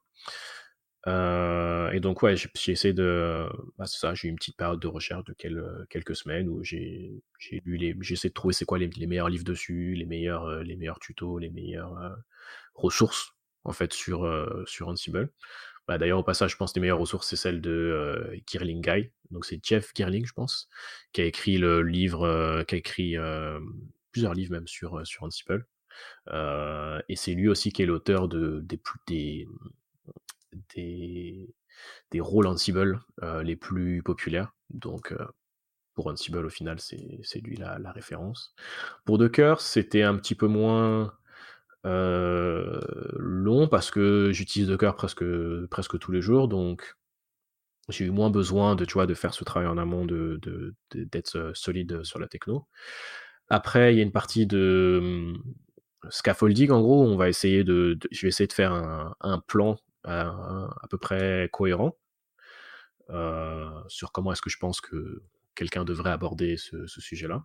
Euh, et donc ouais, j'ai essayé de, bah, ça, j'ai eu une petite période de recherche de quel- quelques semaines où j'ai lu les, j'ai essayé de trouver c'est quoi les, meilleurs livres dessus, les meilleurs les meilleurs tutos, les meilleures ressources en fait sur sur Ansible. Bah, d'ailleurs, au passage, je pense que les meilleures ressources, c'est celle de euh, Guy. Donc, c'est Jeff Girling, je pense, qui a écrit le livre, euh, qui a écrit euh, plusieurs livres même sur, euh, sur Ansible. Et c'est lui aussi qui est l'auteur de, des, des, des, des rôles Ansible les plus populaires. Donc, pour Ansible, au final, c'est lui la, la référence. Pour Docker, c'était un petit peu moins long parce que j'utilise Docker presque, presque tous les jours, donc j'ai eu moins besoin de, tu vois, de faire ce travail en amont, de, de- de- d'être euh, solide sur la techno. Après, il y a une partie de hum, scaffolding, en gros, on va essayer de, je vais essayer de faire un, plan à, à peu près cohérent euh, sur comment est-ce que je pense que quelqu'un devrait aborder ce, sujet-là.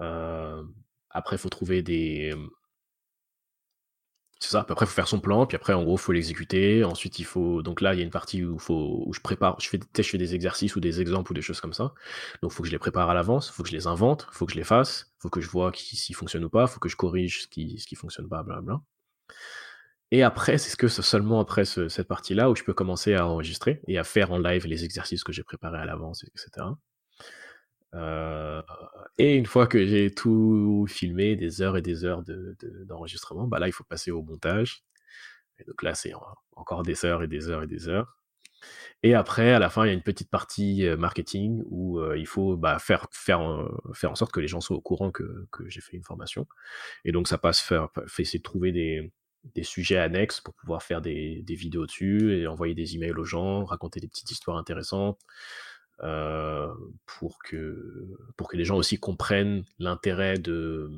Euh, après, il faut trouver des, C'est ça, après, il faut faire son plan, puis après, en gros, il faut l'exécuter. Ensuite, il faut. Donc là, il y a une partie où, je prépare, je fais... je fais des exercices ou des exemples ou des choses comme ça. Donc, il faut que je les prépare à l'avance, il faut que je les invente, il faut que je les fasse, il faut que je vois qui... s'ils fonctionnent ou pas, il faut que je corrige ce qui ce qui fonctionne pas, blablabla. Et après, c'est ce que seulement après ce- cette partie-là où je peux commencer à enregistrer et à faire en live les exercices que j'ai préparés à l'avance, etc. Euh, et une fois que j'ai tout filmé, des heures et des heures de- de- d'enregistrement, bah là, il faut passer au montage. Donc là, c'est en- encore des heures et des heures et des heures. Et après, à la fin, il y a une petite partie euh, marketing où euh, il faut bah, faire, faire, en- faire en sorte que les gens soient au courant que, que j'ai fait une formation. Et donc, ça passe faire, essayer de trouver des, des sujets annexes pour pouvoir faire des, des vidéos dessus et envoyer des emails aux gens, raconter des petites histoires intéressantes euh, pour, que, pour que les gens aussi comprennent l'intérêt de,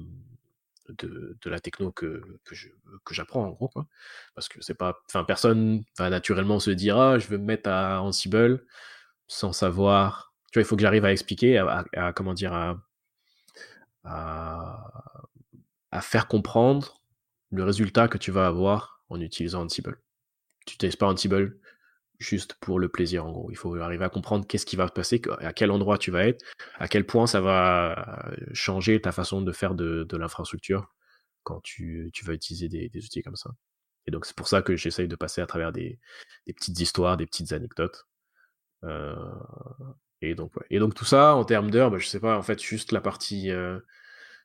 de, la techno que, que, j'apprends en gros. Parce que c'est pas. Enfin, personne va naturellement se dire Ah, je veux me mettre à Ansible sans savoir. Tu vois, il faut que j'arrive à expliquer, à- comment dire, à, à, à faire comprendre le résultat que tu vas avoir en utilisant Ansible. Tu n'utilises pas Ansible juste pour le plaisir en gros. Il faut arriver à comprendre qu'est-ce qui va se passer, à quel endroit tu vas être, à quel point ça va changer ta façon de faire de, de l'infrastructure quand tu, tu vas utiliser des, outils comme ça. Et donc c'est pour ça que j'essaye de passer à travers des, des petites histoires, des petites anecdotes. Euh, et donc. Et donc tout ça en termes d'heures, bah, je sais pas, en fait juste la partie, euh,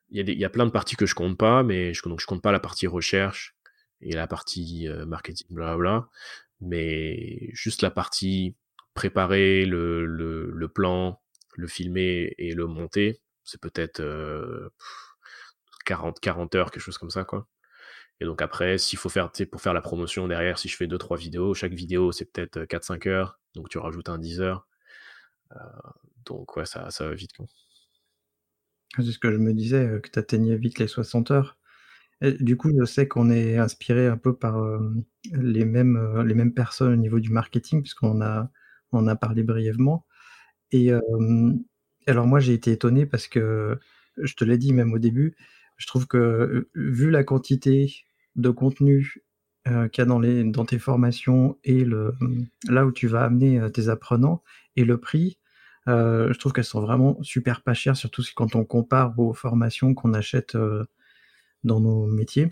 il y y a plein de parties que je compte pas, mais je, donc je compte pas la partie recherche et la partie euh, marketing, blablabla, mais juste la partie préparer le, le, plan, le filmer et le monter, c'est peut-être euh, 40, 40 heures, quelque chose comme ça, quoi. Et donc après, s'il faut faire, pour faire la promotion derrière, si je fais 2-3 vidéos, chaque vidéo c'est peut-être 4-5 heures, donc tu rajoutes un 10 heures. Euh, donc ouais, ça, ça va vite. Quoi. C'est ce que je me disais, euh, que tu atteignais vite les 60 heures. Et du coup, je sais qu'on est inspiré un peu par euh, les, mêmes, euh, les mêmes personnes au niveau du marketing, puisqu'on a, on a parlé brièvement. Et alors moi, j'ai été étonné parce que, je te l'ai dit même au début, je trouve que, vu la quantité de contenu, qu'il y a dans les dans tes formations et le là où tu vas amener, tes apprenants et le prix, je trouve qu'elles sont vraiment super pas chères, surtout quand on compare aux formations qu'on achète, dans nos métiers.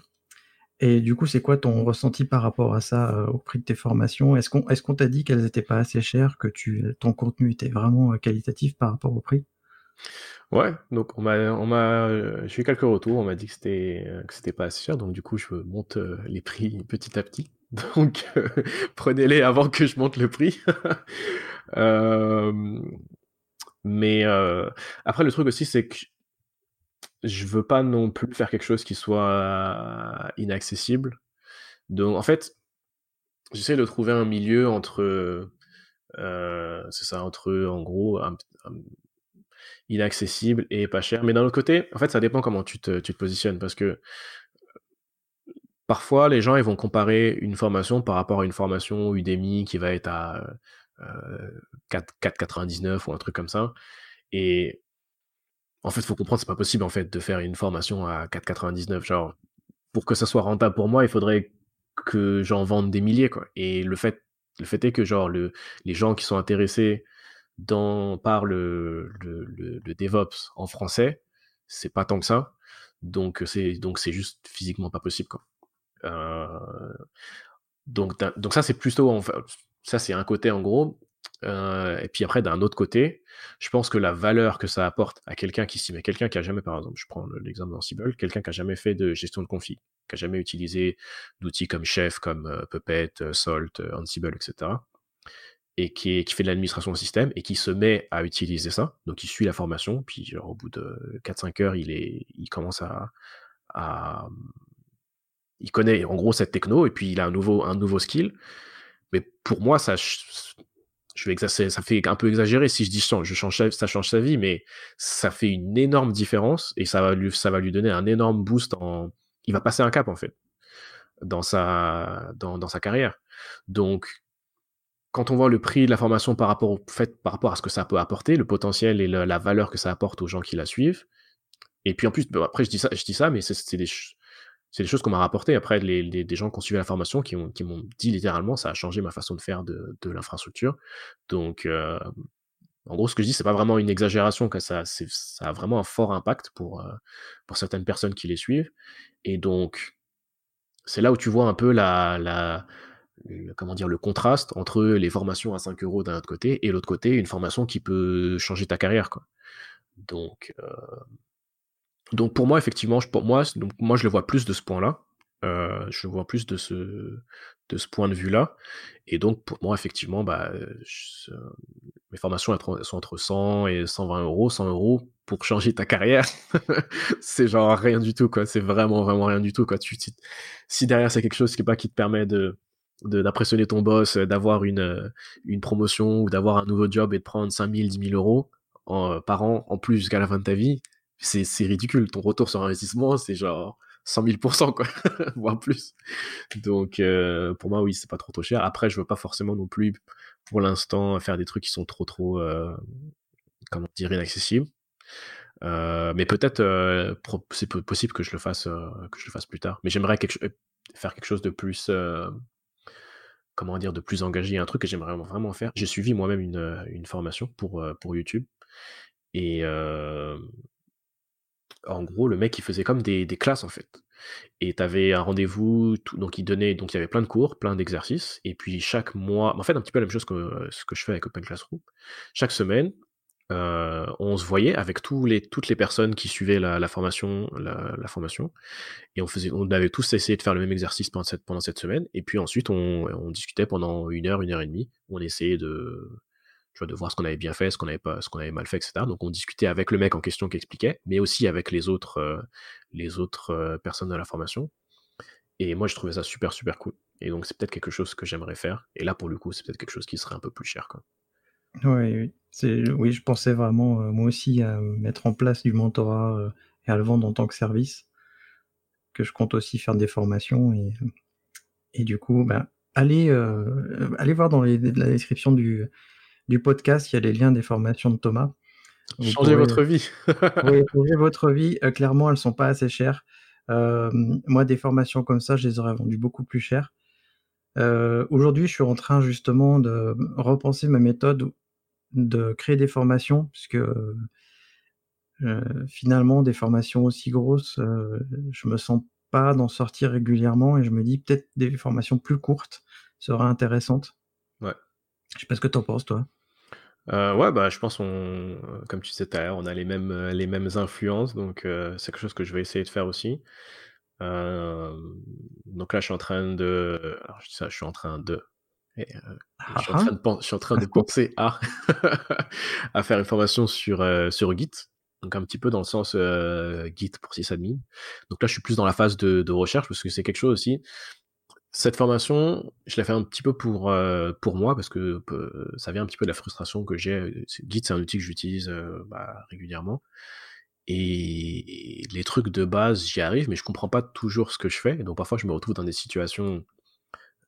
Et du coup, c'est quoi ton ressenti par rapport à ça, euh, au prix de tes formations? Est-ce qu'on est-ce qu'on t'a dit qu'elles étaient pas assez chères, que tu ton contenu était vraiment, euh, qualitatif par rapport au prix? Ouais, donc euh, j'ai eu quelques retours, on m'a dit que c'était, que pas assez cher, donc du coup je monte, les prix petit à petit. Donc prenez-les avant que je monte le prix. mais après le truc aussi, c'est que je veux pas non plus faire quelque chose qui soit inaccessible. Donc, en fait, j'essaie de trouver un milieu entre, euh, c'est ça, entre, en gros, inaccessible et pas cher. Mais d'un autre côté, en fait, ça dépend comment tu te, tu te positionnes, parce que parfois, les gens, ils vont comparer une formation par rapport à une formation Udemy qui va être à euh, 4,99 ou un truc comme ça. Et en fait, faut comprendre, c'est pas possible en fait de faire une formation à 4,99. Genre, pour que ça soit rentable pour moi, il faudrait que j'en vende des milliers, quoi. Et le fait, le fait est que genre le, les gens qui sont intéressés dans par le, le, DevOps en français, c'est pas tant que ça. Donc c'est donc c'est juste physiquement pas possible, quoi. Euh, donc donc ça c'est plutôt ça c'est un côté en gros euh, et puis après, d'un autre côté, je pense que la valeur que ça apporte à quelqu'un qui s'y met, quelqu'un qui a jamais, par exemple, je prends l'exemple d'Ansible, quelqu'un qui a jamais fait de gestion de config, qui a jamais utilisé d'outils comme Chef, comme euh, Puppet, euh, Salt, Ansible, etc., et qui, qui fait de l'administration de système et qui se met à utiliser ça, donc il suit la formation, puis genre, au bout de 4-5 heures, il, est, il commence à, à, il connaît en gros cette techno et puis il a un nouveau, un nouveau skill. Mais pour moi, ça, je vais ça fait un peu exagéré si je dis je ça change sa vie, mais ça fait une énorme différence et ça va lui, ça va lui donner un énorme boost en, il va passer un cap en fait dans sa, dans sa carrière. Donc, quand on voit le prix de la formation par rapport au fait, par rapport à ce que ça peut apporter, le potentiel et la valeur que ça apporte aux gens qui la suivent, et puis en plus, après je dis ça, je dis ça, mais c'est des, c'est des choses qu'on m'a rapporté après les, des gens qui ont suivi la formation qui, ont, qui m'ont dit littéralement ça a changé ma façon de faire de, l'infrastructure. Donc, euh, en gros, ce que je dis, c'est pas vraiment une exagération, que ça, ça a vraiment un fort impact pour, euh, pour certaines personnes qui les suivent. Et donc, c'est là où tu vois un peu la, la, comment dire, le contraste entre les formations à 5 euros d'un autre côté et l'autre côté, une formation qui peut changer ta carrière. Quoi. Donc, euh, donc pour moi, effectivement, je, pour moi, donc moi je le vois plus de ce point-là. Euh, je le vois plus de ce, de ce point de vue-là. Et donc pour moi, effectivement, bah, mes formations sont entre 100 et 120 euros. 100 euros pour changer ta carrière, c'est genre rien du tout, quoi. C'est vraiment, vraiment rien du tout, quoi. Si derrière c'est quelque chose qui, pas qui te permet de d'impressionner ton boss, d'avoir une, une promotion ou d'avoir un nouveau job et de prendre 5000, 10 000 euros par an en plus jusqu'à la fin de ta vie, c'est ridicule. Ton retour sur investissement, c'est genre 100 000 quoi, voire plus. Donc, euh, pour moi, oui, c'est pas trop trop cher. Après, je veux pas forcément non plus, pour l'instant, faire des trucs qui sont trop trop, euh, comment dire, inaccessibles. Euh, mais peut-être, c'est possible que je le fasse, que je le fasse plus tard. Mais j'aimerais faire quelque chose de plus, comment dire, de plus engagé. Un truc que j'aimerais vraiment faire. J'ai suivi moi-même une, une formation pour pour YouTube et en gros, le mec, il faisait comme des, classes, en fait. Et tu avais un rendez-vous, donc il donnait, donc il y avait plein de cours, plein d'exercices, et puis chaque mois, en fait, un petit peu la même chose que ce que je fais avec Open Classroom. Chaque semaine, euh, on se voyait avec toutes les personnes qui suivaient la, formation, la, formation, et on faisait, on avait tous essayé de faire le même exercice pendant cette, semaine, et puis ensuite on discutait pendant une heure, une heure et demie, on essayait de, de voir ce qu'on avait bien fait, ce qu'on avait pas, ce qu'on avait mal fait, etc. Donc on discutait avec le mec en question qui expliquait, mais aussi avec les autres, euh, les autres euh, personnes de la formation. Et moi, je trouvais ça super, super cool. Et donc, c'est peut-être quelque chose que j'aimerais faire. Et là, pour le coup, c'est peut-être quelque chose qui serait un peu plus cher. Quoi. Oui, oui. je pensais vraiment, euh, moi aussi, à mettre en place du mentorat et à le vendre en tant que service. Que je compte aussi faire des formations. Et, et du coup, ben, allez, allez voir dans la description du, du podcast, il y a les liens des formations de Thomas. Vous Changez votre vie. oui, changez votre vie. Euh, clairement, elles sont pas assez chères. Euh, moi, des formations comme ça, je les aurais vendues beaucoup plus cher. Euh, aujourd'hui, je suis en train justement de repenser ma méthode de créer des formations, puisque finalement, des formations aussi grosses, je me sens pas d'en sortir régulièrement et je me dis peut-être des formations plus courtes seraient intéressantes. Ouais. Je sais pas ce que tu en penses, toi. Euh, ouais, bah, je pense on, comme tu disais tout à l'heure, on a les mêmes, euh, les mêmes influences, donc euh, c'est quelque chose que je vais essayer de faire aussi. donc là, je suis en train de, alors je dis ça, je suis en train de, je, suis en train de je suis en train de penser à, à faire une formation sur, sur Git, donc un petit peu dans le sens Git pour sysadmin. Donc là, je suis plus dans la phase de, de recherche parce que c'est quelque chose aussi cette formation, je l'ai fait un petit peu pour, euh, moi, parce que euh, ça vient un petit peu de la frustration que j'ai. Git, c'est un outil que j'utilise euh, bah, régulièrement. Et les trucs de base, j'y arrive, mais je comprends pas toujours ce que je fais. Donc parfois, je me retrouve dans des situations euh,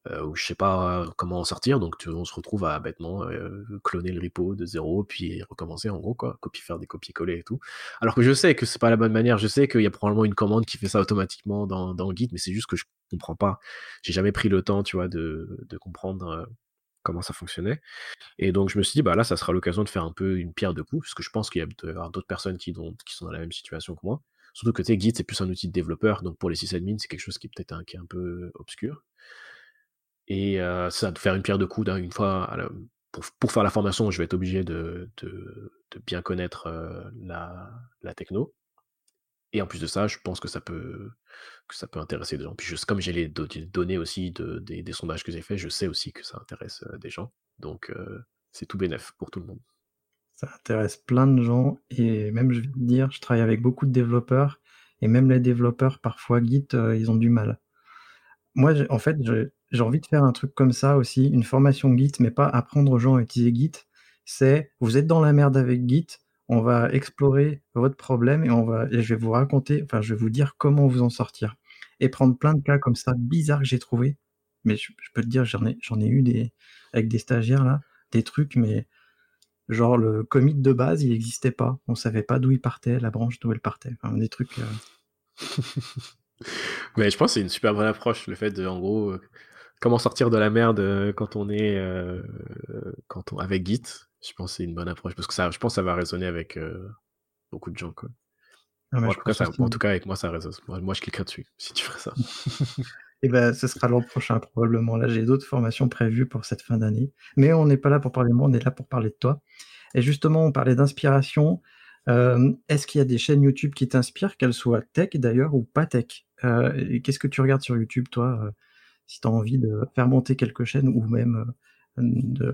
où je sais pas comment en sortir, donc on se retrouve à bêtement euh, cloner le repo de zéro, puis recommencer en gros, quoi, copier, faire des copier-coller et tout. Alors que je sais que c'est pas la bonne manière, je sais qu'il y a probablement une commande qui fait ça automatiquement dans, dans Git, mais c'est juste que je comprends pas. J'ai jamais pris le temps, tu vois, de, comprendre euh, comment ça fonctionnait. Et donc je me suis dit, bah là, ça sera l'occasion de faire un peu une pierre de coups, parce que je pense qu'il y a d'autres personnes qui, sont dans la même situation que moi. Surtout que Git, c'est plus un outil de développeur, donc pour les sysadmins, c'est quelque chose qui peut-être qui est un peu obscur. Et euh, ça, de faire une pierre de coups, une fois, pour, pour, faire la formation, je vais être obligé de, de, bien connaître euh, la, la, techno. Et en plus de ça, je pense que ça peut, que ça peut intéresser des gens. Puis juste, comme j'ai les données aussi de, des, sondages que j'ai faits, je sais aussi que ça intéresse euh, des gens. Donc c'est tout bénef pour tout le monde. Ça intéresse plein de gens. Et même, je vais te dire, je travaille avec beaucoup de développeurs. Et même les développeurs, parfois, Git, ils ont du mal. Moi, en fait, je, j'ai envie de faire un truc comme ça aussi, une formation Git, mais pas apprendre aux gens à utiliser Git. C'est, vous êtes dans la merde avec Git, on va explorer votre problème et on va, je vais vous raconter, enfin, je vais vous dire comment vous en sortir. Et prendre plein de cas comme ça, bizarres que j'ai trouvé. Mais je, peux te dire, j'en ai, j'en ai eu des, avec des stagiaires là, des trucs, mais genre le commit de base, il n'existait pas. On savait pas d'où il partait, la branche d'où elle partait. Des trucs. Euh. mais je pense que c'est une super bonne approche, le fait de, en gros, comment sortir de la merde euh, quand on est euh, quand on avec Git. Je pense que c'est une bonne approche parce que ça, je pense que ça va résonner avec euh, beaucoup de gens quoi. Ah, en, tout cas, ça, en, tout cas, avec moi, ça résonne. Moi, je cliquerai dessus si tu ferais ça. Et eh ben, ce sera l'an prochain probablement. Là, j'ai d'autres formations prévues pour cette fin d'année. Mais on n'est pas là pour parler de moi, on est là pour parler de toi. Et justement, on parlait d'inspiration. Est-ce qu'il y a des chaînes YouTube qui t'inspirent, qu'elles soient tech d'ailleurs ou pas tech? Qu'est-ce que tu regardes sur YouTube, toi? Si tu as envie de faire monter quelques chaînes ou même euh, de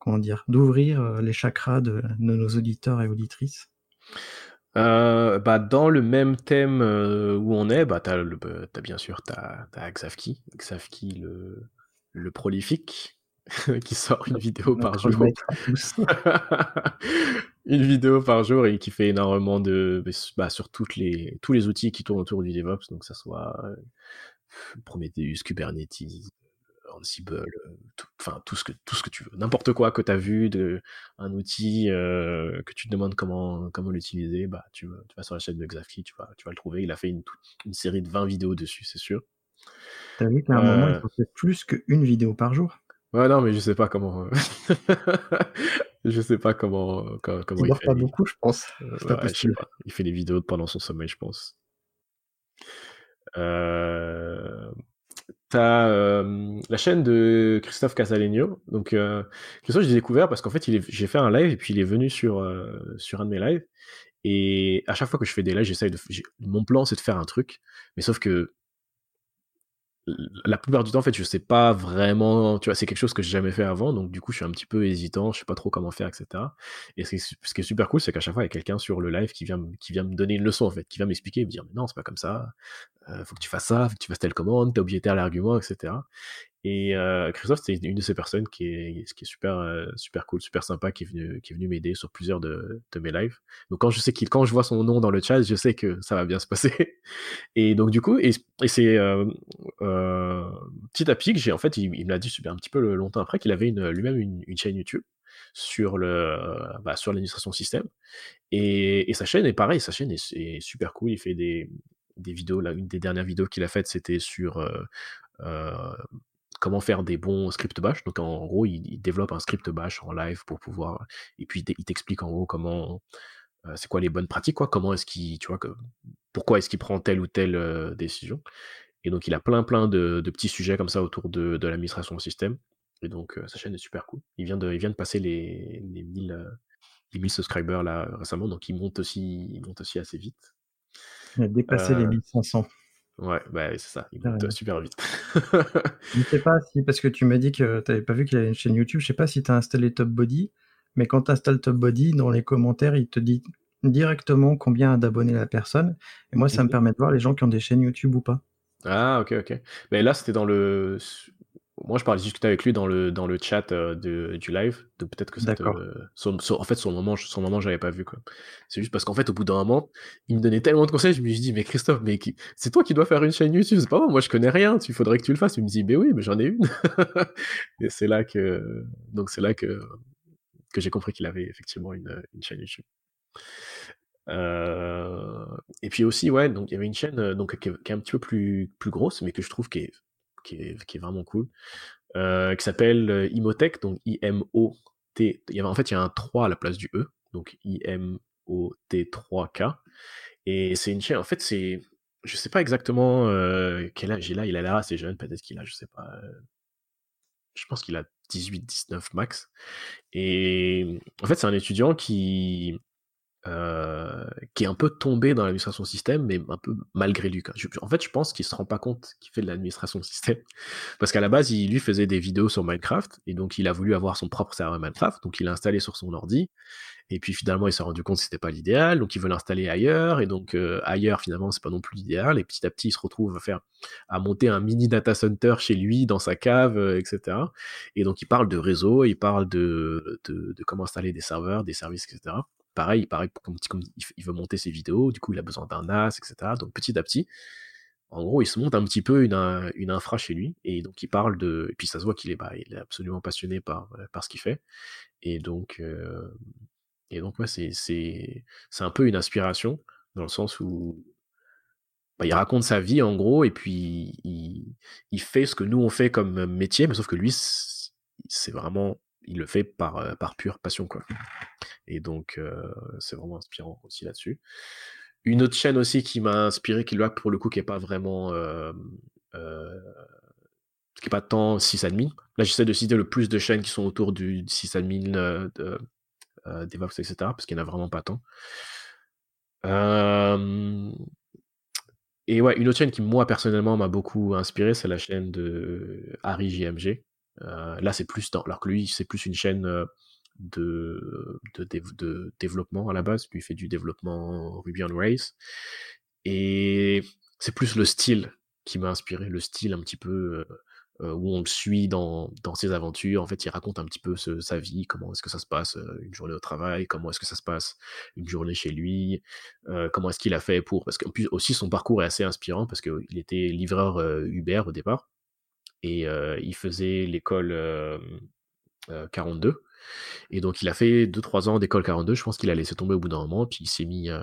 comment dire d'ouvrir euh, les chakras de, nos auditeurs et auditrices euh, bah, dans le même thème où on est, bah, tu as, bah, bien sûr t'as, as Xavki, Xavki le, le prolifique, qui sort une vidéo par jour. une vidéo par jour et qui fait énormément de. Bah, sur toutes les, tous les outils qui tournent autour du DevOps, donc ça soit Prometheus, Kubernetes, Ansible, enfin tout, ce que tout ce que tu veux, n'importe quoi que tu as vu de un outil euh, que tu te demandes comment comment l'utiliser, bah tu, tu, vas sur la chaîne de Xavki, tu vas tu vas le trouver. Il a fait une, une série de 20 vidéos dessus, c'est sûr. T'as vu qu'à un moment il euh. faut plus qu'une vidéo par jour. Ouais non mais je sais pas comment. Euh, je sais pas comment comment, il, il fait. pas beaucoup je pense. il fait des vidéos pendant son sommeil je pense. Euh, T'as euh, la chaîne de Christophe Casalegno. Donc, euh, Christophe, j'ai découvert parce qu'en fait, j'ai fait un live et puis il est venu sur, euh, sur un de mes lives. Et à chaque fois que je fais des lives, j'essaye de. Mon plan, c'est de faire un truc. Mais sauf que la plupart du temps, en fait, je sais pas vraiment, tu vois, c'est quelque chose que j'ai jamais fait avant, donc du coup, je suis un petit peu hésitant, je sais pas trop comment faire, etc. Et ce qui est super cool, c'est qu'à chaque fois, il y a quelqu'un sur le live qui vient, qui vient me donner une leçon, en fait, qui vient m'expliquer, me dire, mais non, c'est pas comme ça, euh, faut que tu fasses ça, faut que tu fasses telle commande, t'as oublié tel argument, etc. Et euh, Christophe, c'est une de ces personnes qui est, qui est super, euh, super cool, super sympa, qui est venu, qui est venu m'aider sur plusieurs de, de, mes lives. Donc quand je sais qu'il, quand je vois son nom dans le chat, je sais que ça va bien se passer. Et donc du coup, et, et c'est euh, euh, petit à petit que j'ai, en fait, il, il me l'a dit super un petit peu longtemps après qu'il avait une, lui-même une, chaîne YouTube. sur le bah, sur l'administration système. Et, et, sa chaîne est pareil, sa chaîne est, super cool. Il fait des, des vidéos. Là, une des dernières vidéos qu'il a faites, c'était sur comment faire des bons scripts bash. Donc en gros, il, développe un script bash en live pour pouvoir. Et puis il t'explique en gros comment. c'est quoi les bonnes pratiques, quoi. Comment est-ce qu'il, tu vois, que, pourquoi est-ce qu'il prend telle ou telle décision. Et donc il a plein plein de, petits sujets comme ça autour de, de l'administration système. Et donc sa chaîne est super cool. Il vient de, il vient de passer les, les 1000, 1000 subscribers là récemment, donc il monte aussi, il monte aussi assez vite. Il a dépassé les 1500. Ouais, bah, c'est ça, il monte super vite. je ne sais pas si, parce que tu m'as dit que tu n'avais pas vu qu'il avait une chaîne YouTube, je sais pas si tu as installé Top Body, mais quand tu installes Top Body, dans les commentaires, il te dit directement combien d'abonnés la personne. Et moi, ça me mmh permet de voir les gens qui ont des chaînes YouTube ou pas. Ah, ok, ok. Mais là, c'était dans le. Moi, je parlais discuter avec lui dans le, dans le chat euh, de, du live. Donc peut-être que ça te... en fait, sur le moment, sur le moment, j'avais pas vu. quoi. C'est juste parce qu'en fait, au bout d'un moment, il me donnait tellement de conseils. Je me suis dit, mais Christophe, mais c'est toi qui dois faire une chaîne YouTube. C'est pas moi, moi je connais rien. Il faudrait que tu le fasses. Il me dit, mais oui, mais j'en ai une. Et c'est là que. Donc c'est là que, que j'ai compris qu'il avait effectivement une, une chaîne YouTube. Euh... Et puis aussi, ouais, donc il y avait une chaîne donc, qui, est, un petit peu plus, plus grosse, mais que je trouve qui est qui est, vraiment cool, euh, qui s'appelle euh, Imotech, donc I-M-O-T. En fait, il y a un 3 à la place du E, donc I-M-O-T-3-K. Et c'est une chaîne, en fait, c'est. Je sais pas exactement euh, quel âge il a, il a l'air assez jeune, peut-être qu'il a, je sais pas. je pense qu'il a 18-19 max. Et en fait, c'est un étudiant qui, euh, qui est un peu tombé dans l'administration système, mais un peu malgré lui. en fait, je pense qu'il se rend pas compte qu'il fait de l'administration système, parce qu'à la base, il lui faisait des vidéos sur Minecraft, et donc il a voulu avoir son propre serveur Minecraft, donc il l'a installé sur son ordi, et puis finalement, il s'est rendu compte que c'était pas l'idéal, donc il veut l'installer ailleurs, et donc euh, ailleurs, finalement, c'est pas non plus l'idéal, et petit à petit, il se retrouve à faire, à monter un mini data center chez lui, dans sa cave, euh, etc. Et donc il parle de réseau, il parle de, de, de comment installer des serveurs, des services, etc pareil, pareil comme, il veut monter ses vidéos, du coup il a besoin d'un NAS, etc. Donc petit à petit, en gros, il se monte un petit peu une, une infra chez lui, et donc il parle de, et puis ça se voit qu'il est, bah, il est absolument passionné par, euh, par ce qu'il fait, et donc, euh, et donc ouais, c'est, c'est, c'est un peu une inspiration dans le sens où bah, il raconte sa vie en gros, et puis il, il fait ce que nous on fait comme métier, mais sauf que lui, c'est vraiment il le fait par, euh, pure passion. Et donc, euh, c'est vraiment inspirant aussi là-dessus. Une autre chaîne aussi qui m'a inspiré, qui là, pour le coup, qui est pas vraiment. Euh, qui est pas tant sysadmin. Là, j'essaie de citer le plus de chaînes qui sont autour du sysadmin, de, DevOps, etc., parce qu'il n'y en a vraiment pas tant. Et ouais, une autre chaîne qui, moi, personnellement, m'a beaucoup inspiré, c'est la chaîne de Harry JMG. Euh, là, c'est plus dans, alors que lui, c'est plus une chaîne euh, de, développement à la base. Lui, il fait du développement Ruby on Rails. Et c'est plus le style qui m'a inspiré, le style un petit peu euh, où on le suit dans, dans, ses aventures. En fait, il raconte un petit peu sa vie, comment est-ce que ça se passe une journée au travail, comment est-ce que ça se passe une journée chez lui, comment est-ce qu'il a fait pour... Parce qu'en plus aussi, son parcours est assez inspirant parce qu'il était livreur Uber au départ et il faisait l'école 42. Et donc il a fait 2-3 ans d'école 42, je pense qu'il a laissé tomber au bout d'un moment, puis il s'est mis, euh,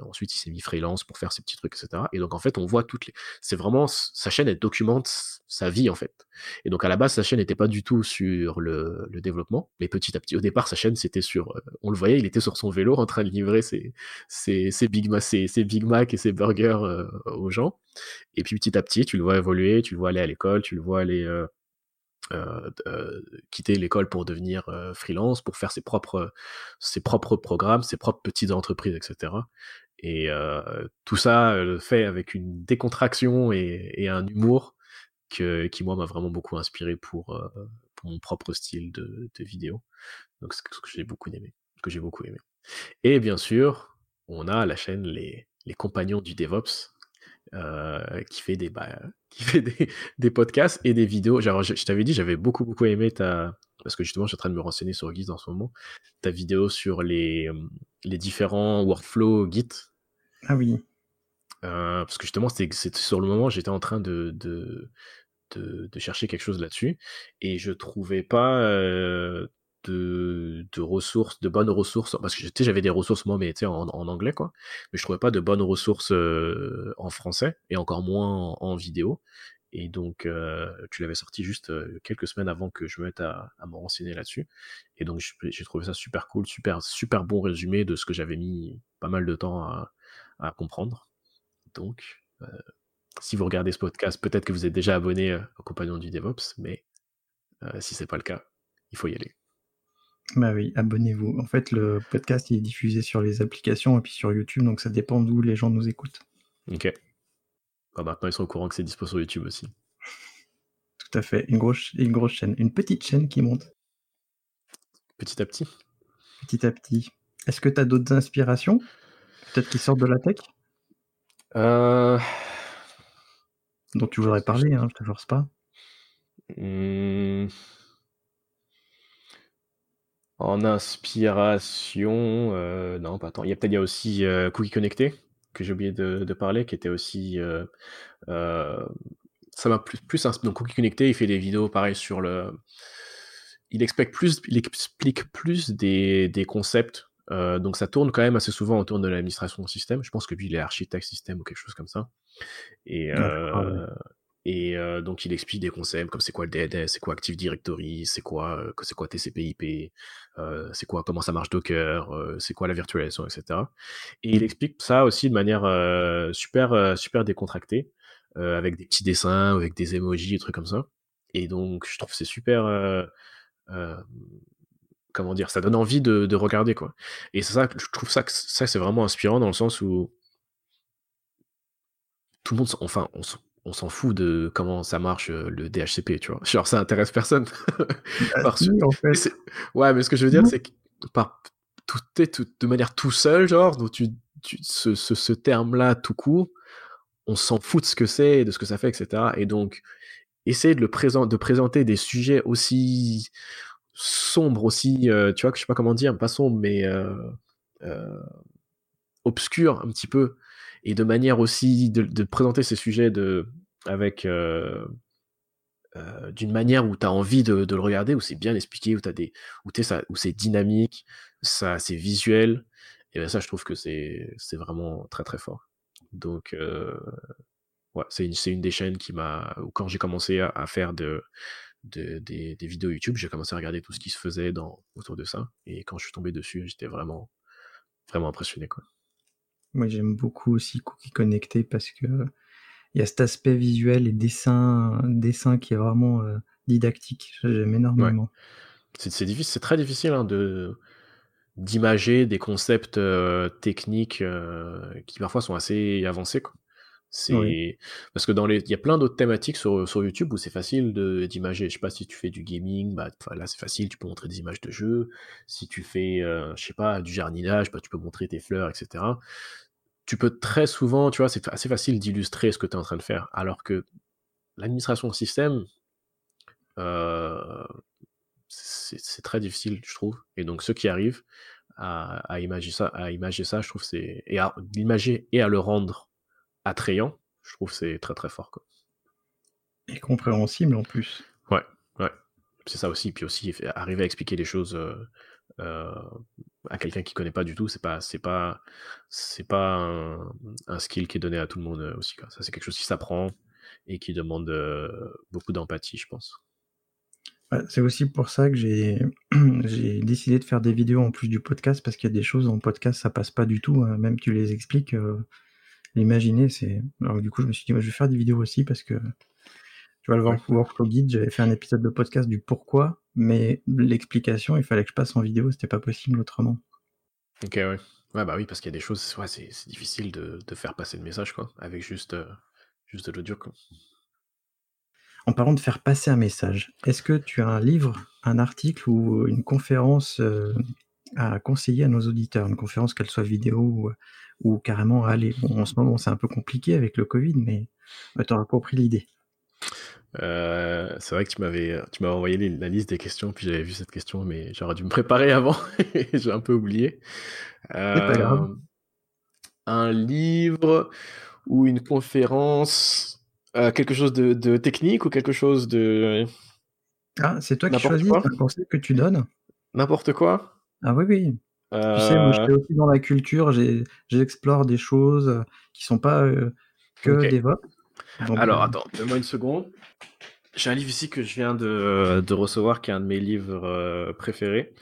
ensuite il s'est mis freelance pour faire ses petits trucs, etc. Et donc en fait on voit toutes les... C'est vraiment, sa chaîne elle documente sa vie en fait. Et donc à la base sa chaîne n'était pas du tout sur le, le, développement, mais petit à petit, au départ sa chaîne c'était sur, euh, on le voyait, il était sur son vélo en train de livrer ses, ses, ses Big, Mac, ses, Big et ses burgers euh, aux gens. Et puis petit à petit tu le vois évoluer, tu le vois aller à l'école, tu le vois aller... Euh, euh, quitter l'école pour devenir euh, freelance, pour faire ses propres, ses propres programmes, ses propres petites entreprises, etc. Et tout ça fait avec une décontraction et, un humour que, qui, moi, m'a vraiment beaucoup inspiré pour, pour mon propre style de, de vidéo. Donc, c'est ce que j'ai beaucoup aimé. Que j'ai beaucoup aimé. Et bien sûr, on a la chaîne Les, les Compagnons du DevOps, euh, qui fait des bah, qui fait des, des, podcasts et des vidéos. Genre, je, t'avais dit, j'avais beaucoup beaucoup aimé ta parce que justement, je suis en train de me renseigner sur Git en ce moment. Ta vidéo sur les les différents workflows Git. Ah oui. Euh, parce que justement, c'était sur le moment, j'étais en train de, de, de, de, chercher quelque chose là-dessus et je trouvais pas. Euh, de, ressources, de bonnes ressources, parce que j'avais des ressources moi, mais en, en anglais, quoi. Mais je trouvais pas de bonnes ressources euh, en français, et encore moins en, vidéo. Et donc, euh, tu l'avais sorti juste euh, quelques semaines avant que je me mette à, me renseigner là-dessus. Et donc, j'ai trouvé ça super cool, super, super bon résumé de ce que j'avais mis pas mal de temps à, comprendre. Donc, si vous regardez ce podcast, peut-être que vous êtes déjà abonné au Compagnon du DevOps, mais si c'est pas le cas, il faut y aller. Bah oui, abonnez-vous. En fait, le podcast il est diffusé sur les applications et puis sur YouTube, donc ça dépend d'où les gens nous écoutent. Ok. Bah, maintenant, ils sont au courant que c'est dispo sur YouTube aussi. Tout à fait. Une grosse, une grosse chaîne. Une petite chaîne qui monte Petit à petit. petit à petit. Est-ce que tu as d'autres inspirations? Peut-être qui sortent de la tech? Euh... dont tu voudrais parler, hein, je te force pas. hmm, En inspiration, euh, non, pas tant. Il y a peut-être il y a aussi euh, Cookie Connecté que j'ai oublié de, de parler, qui était aussi. euh, euh, ça m'a plus, plus donc Cookie Connecté, il fait des vidéos pareil sur le. Il explique plus, il explique plus des, des concepts. donc ça tourne quand même assez souvent autour de l'administration système. Je pense que lui il est architecte système ou quelque chose comme ça. Et, D'accord, ouais. Et euh, donc il explique des concepts comme c'est quoi le DNS, c'est quoi Active Directory, c'est quoi euh, c'est quoi TCP/IP, euh, c'est quoi comment ça marche Docker, euh, c'est quoi la virtualisation, etc. Et il explique ça aussi de manière super super décontractée, avec des petits dessins, avec des emojis, des trucs comme ça. Et donc je trouve c'est super comment dire, ça donne envie de, de regarder quoi. Et ça, je trouve ça que ça c'est vraiment inspirant dans le sens où tout le monde, enfin, on, s'en- on s'en fout de comment ça marche euh, le DHCP, tu vois. Genre, ça intéresse personne. Ah, Par si, su- en fait. c'est- ouais, mais ce que je veux dire, Non. c'est que par tout, est tout- de manière tout seul, genre, donc tu, tu- ce, ce, ce terme-là, tout court, on s'en fout de ce que c'est, de ce que ça fait, etc. Et donc, essayer de le présenter, de présenter des sujets aussi sombres, aussi, euh, tu vois, que je sais pas comment dire, pas sombres, mais euh, obscurs un petit peu, et de manière aussi de, présenter ces sujets de, avec euh, euh, d'une manière où tu as envie de, le regarder, où c'est bien expliqué, où, où, où c'est dynamique, ça, c'est visuel, et ben ça, je trouve que c'est vraiment très très fort. Donc, euh, ouais, c'est une, une des chaînes qui m'a. Quand j'ai commencé à, faire de- des, des vidéos YouTube, j'ai commencé à regarder tout ce qui se faisait dans, autour de ça, et quand je suis tombé dessus, j'étais vraiment, vraiment impressionné. Quoi. Moi, j'aime beaucoup aussi Cookie Connecté parce que il y a cet aspect visuel et dessin, dessin qui est vraiment euh, didactique. J'aime énormément. C'est c'est difficile, c'est très difficile hein, de d'imager des concepts euh, techniques euh, qui parfois sont assez avancés. Quoi. Oui. parce que dans les, il y a plein d'autres thématiques sur, sur YouTube où c'est facile d'imager. Je sais pas si tu fais du gaming, bah là c'est facile, tu peux montrer des images de jeux. Si tu fais, euh, je sais pas, du jardinage, bah tu peux montrer tes fleurs, etc. Tu peux très souvent, tu vois, c'est assez facile d'illustrer ce que tu es en train de faire. Alors que l'administration système, euh, c'est très difficile, je trouve. Et donc ceux qui arrivent à, à imager ça, à imager ça, je trouve c'est et à l'imager et à le rendre attrayant, je trouve c'est très très fort. Quoi. Et compréhensible en plus. Ouais, ouais, c'est ça aussi. Puis aussi arriver à expliquer les choses euh, à quelqu'un qui connaît pas du tout, c'est pas c'est pas c'est pas un, un skill qui est donné à tout le monde euh, aussi. Quoi. Ça c'est quelque chose qui s'apprend et qui demande euh, beaucoup d'empathie, je pense. C'est aussi pour ça que j'ai décidé de faire des vidéos en plus du podcast parce qu'il y a des choses en podcast ça passe pas du tout. hein. Même tu les expliques, euh, l'imaginer c'est. Alors du coup je me suis dit je vais faire des vidéos aussi parce que tu vois le work- workflow guide j'avais fait un épisode de podcast du pourquoi mais l'explication il fallait que je passe en vidéo c'était pas possible autrement. Ok, ouais. Ouais, bah oui, parce qu'il y a des choses, ouais, c'est difficile de, de faire passer le message, quoi, avec juste, euh, juste de l'audio. En parlant de faire passer un message, est-ce que tu as un livre, un article ou une conférence euh, à conseiller à nos auditeurs? Une conférence, qu'elle soit vidéo ou, ou carrément à aller? Bon, en ce moment, c'est un peu compliqué avec le Covid, mais tu auras compris l'idée. Euh, c'est vrai que tu m'avais, tu m'avais envoyé les- la liste des questions, puis j'avais vu cette question, mais j'aurais dû me préparer avant, et j'ai un peu oublié. C'est pas grave. Euh, un livre ou une conférence, euh, quelque chose de, de technique ou quelque chose de Ah, c'est toi qui choisis un conseil que tu donnes? N'importe quoi Ah oui, oui. Tu sais, moi, je Euh, suis aussi dans la culture, j'explore des choses euh, qui sont pas euh, que Ok. DevOps. Alors, attends, donne-moi une seconde. J'ai un livre ici que je viens de, de recevoir, qui est un de mes livres euh, préférés,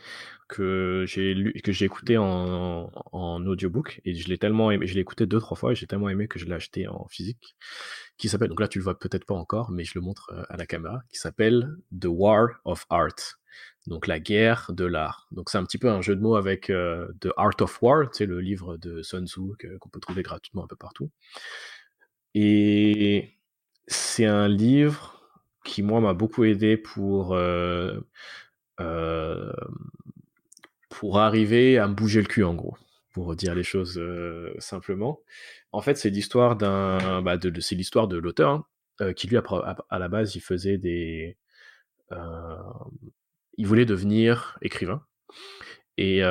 que j'ai lu, que j'ai écouté en, en audiobook, et je l'ai tellement aimé, je l'ai écouté deux, trois fois, et j'ai tellement aimé que je l'ai acheté en physique, qui s'appelle, donc là tu le vois peut-être pas encore, mais je le montre euh, à la caméra, qui s'appelle The War of Art. Donc la guerre de l'art. Donc c'est un petit peu un jeu de mots avec euh, The Art of War, sais, le livre de Sun Tzu qu'on peut trouver gratuitement un peu partout. Et c'est un livre qui, moi, m'a beaucoup aidé pour, euh, euh, pour arriver à me bouger le cul, en gros, pour dire les choses euh, simplement. En fait, c'est l'histoire d'un, bah, de, de- c'est l'histoire de l'auteur hein, euh, qui lui, à, la base, il faisait des, euh, il voulait devenir écrivain et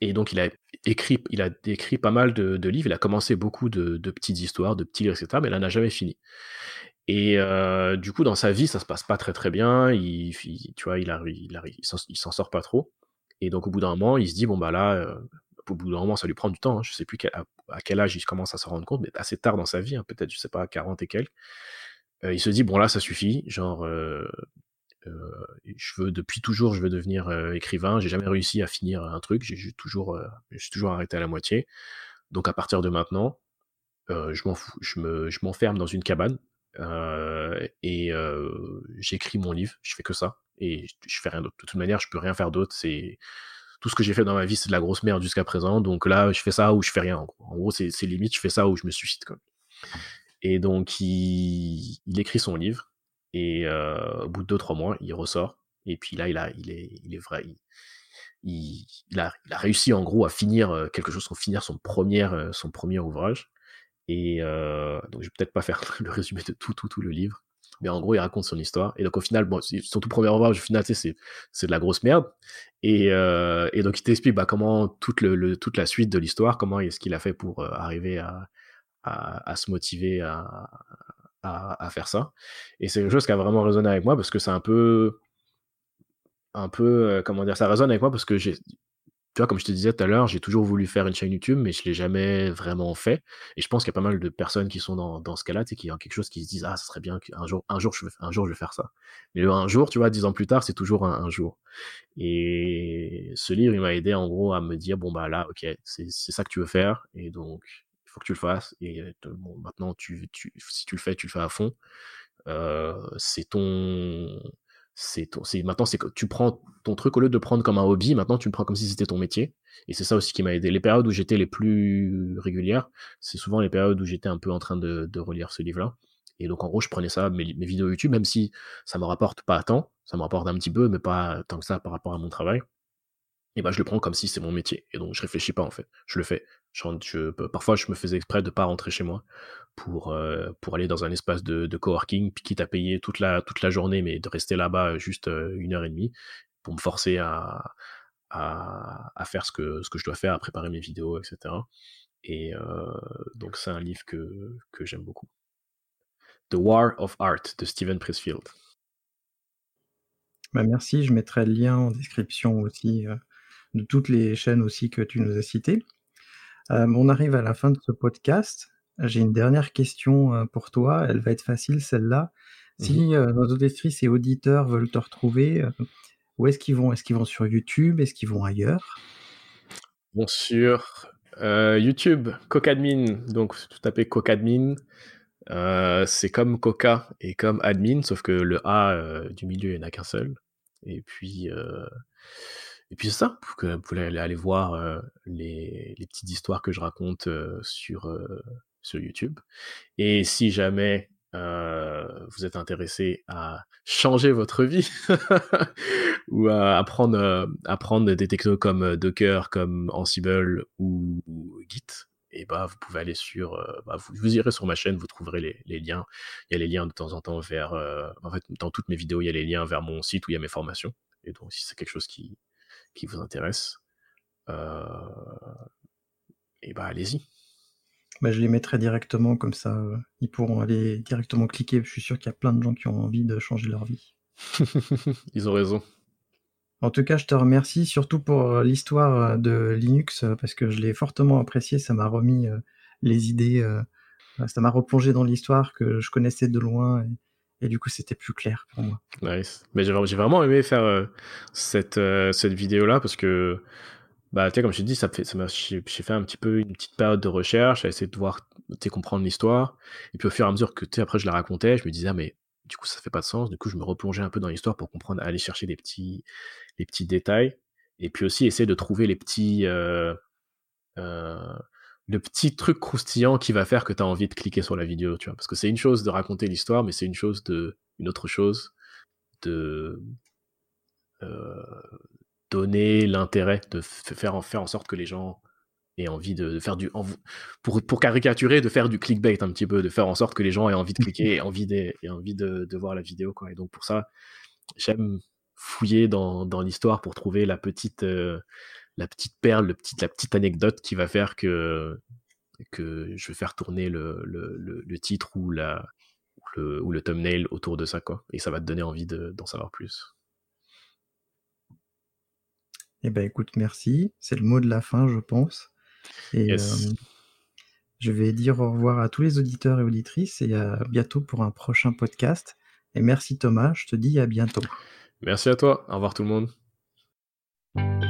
et donc, il a écrit, il a écrit pas mal de, livres. Il a commencé beaucoup de, petites histoires, de petits livres, etc. Mais il n'a jamais fini. Et euh, du coup, dans sa vie, ça se passe pas très très bien. Il, il- tu vois, il arrive, il s'en sort pas trop. Et donc, au bout d'un moment, il se dit bon bah là, euh, au bout d'un moment, ça lui prend du temps. hein. Je sais plus à, quel âge il commence à s'en rendre compte, mais assez tard dans sa vie, hein, peut-être, je sais pas, 40 et quelques. Euh, il se dit bon là, ça suffit. Genre, je veux depuis toujours, je veux devenir euh, écrivain. J'ai jamais réussi à finir un truc. J'ai toujours, euh, je suis toujours arrêté à la moitié. Donc à partir de maintenant, euh, je m'en fous, je me, je m'enferme dans une cabane euh, et euh, j'écris mon livre. Je fais que ça et je, fais rien d'autre. De toute manière, je peux rien faire d'autre. C'est tout ce que j'ai fait dans ma vie, c'est de la grosse merde jusqu'à présent. Donc là, je fais ça ou je fais rien. En gros, gros c'est limite, je fais ça ou je me suicide. Quoi. Et donc il, il écrit son livre et euh, au bout de deux trois mois, il ressort. Et puis là, il a, il est, il est vrai, il, il, a, il a réussi en gros à finir quelque chose, à finir son premier, son premier ouvrage. Et euh, donc je vais peut-être pas faire le résumé de tout, tout, tout le livre. Mais en gros, il raconte son histoire. Et donc au final, bon, son tout premier ouvrage, au final, tu c'est, de la grosse merde. Et, euh, et donc il t'explique bah, comment toute, le, toute la suite de l'histoire, comment est-ce qu'il a fait pour arriver à, à, à se motiver à, à, faire ça. Et c'est quelque chose qui a vraiment résonné avec moi parce que c'est un peu, un peu, euh, comment dire, ça résonne avec moi parce que j'ai, tu vois, comme je te disais tout à l'heure, j'ai toujours voulu faire une chaîne YouTube, mais je l'ai jamais vraiment fait. Et je pense qu'il y a pas mal de personnes qui sont dans, dans ce cas-là, tu sais, qui ont quelque chose qui se disent, ah, ça serait bien qu'un jour, un jour, je vais, un jour, je vais faire ça. Mais un jour, tu vois, dix ans plus tard, c'est toujours un, un jour. Et ce livre, il m'a aidé, en gros, à me dire, bon, bah là, ok, c'est ça que tu veux faire. Et donc, il faut que tu le fasses. Et euh, bon, maintenant, tu, tu, si tu le fais, tu le fais à fond. Euh, c'est ton, c'est ton, c'est maintenant c'est que tu prends ton truc au lieu de le prendre comme un hobby, maintenant tu le prends comme si c'était ton métier. Et c'est ça aussi qui m'a aidé. Les périodes où j'étais les plus régulières, c'est souvent les périodes où j'étais un peu en train de, de relire ce livre-là. Et donc en gros, je prenais ça, mes, mes vidéos YouTube, même si ça me rapporte pas tant, ça me rapporte un petit peu, mais pas tant que ça par rapport à mon travail. Et ben je le prends comme si c'est mon métier. Et donc je réfléchis pas en fait, je le fais. Parfois je me faisais exprès de pas rentrer chez moi pour, euh, pour aller dans un espace de, coworking, puis quitte à payer toute la, toute la journée, mais de rester là-bas juste euh, une heure et demie pour me forcer à, à, faire ce que, ce que je dois faire, à préparer mes vidéos, etc. Et euh, donc c'est un livre que, que j'aime beaucoup. The War of Art de Steven Pressfield. bah, merci, je mettrai le lien en description aussi euh, de toutes les chaînes aussi que tu nous as citées. Euh, on arrive à la fin de ce podcast. J'ai une dernière question euh, pour toi. Elle va être facile, celle-là. Si euh, nos auditrices et auditeurs veulent te retrouver, euh, où est-ce qu'ils vont? Est-ce qu'ils vont sur YouTube? Est-ce qu'ils vont ailleurs? Bon, sur YouTube, Cocadmin, donc tu tapez Cocadmin, c'est comme Coca et comme admin, sauf que le A du milieu, il n'y en a qu'un seul. Et puis, et puis c'est ça, que vous pouvez aller, voir les, petites histoires que je raconte sur, sur YouTube. Et si jamais vous êtes intéressé à changer votre vie ou à apprendre, apprendre des technos comme Docker, comme Ansible ou, Git, et bah vous pouvez aller sur, bah, vous, irez sur ma chaîne, vous trouverez les, liens. Il y a les liens de temps en temps vers, en fait, dans toutes mes vidéos, il y a les liens vers mon site où il y a mes formations. Et donc, si c'est quelque chose qui, qui vous intéresse, euh, et bah allez-y. Bah, Je les mettrai directement, comme ça euh, ils pourront aller directement cliquer. Je suis sûr qu'il y a plein de gens qui ont envie de changer leur vie. Ils ont raison. En tout cas, je te remercie surtout pour l'histoire de Linux parce que je l'ai fortement apprécié. Ça m'a remis les idées, ça m'a replongé dans l'histoire que je connaissais de loin et, du coup, c'était plus clair pour moi. Nice. Mais j'ai vraiment aimé faire cette, cette vidéo là parce que bah, comme je t'ai dit, ça fait, ça j'ai fait un petit peu une petite période de recherche, à essayer de voir, comprendre l'histoire. Et puis au fur et à mesure que, tu après, je la racontais, je me disais, ah, mais du coup, ça fait pas de sens. Du coup, je me replongeais un peu dans l'histoire pour comprendre, aller chercher les petits, les petits détails. Et puis aussi, essayer de trouver les petits, euh, euh, le petit truc croustillant qui va faire que tu as envie de cliquer sur la vidéo, tu vois. Parce que c'est une chose de raconter l'histoire, mais c'est une chose de, une autre chose de, euh, donner l'intérêt, de faire en, faire en sorte que les gens aient envie de, faire du. pour, pour caricaturer, de faire du clickbait un petit peu, de faire en sorte que les gens aient envie de cliquer et envie, de, envie de, de, voir la vidéo. Quoi. Et donc pour ça, j'aime fouiller dans, dans l'histoire pour trouver la petite, euh, la petite perle, le petit, la petite anecdote qui va faire que, que je vais faire tourner le, le, le, titre ou, la, le, ou le thumbnail autour de ça. Quoi. Et ça va te donner envie d'en savoir plus. Eh ben écoute, merci. C'est le mot de la fin, je pense. Et euh, je vais dire au revoir à tous les auditeurs et auditrices et à bientôt pour un prochain podcast. Et merci Thomas, je te dis à bientôt. Merci à toi. Au revoir tout le monde.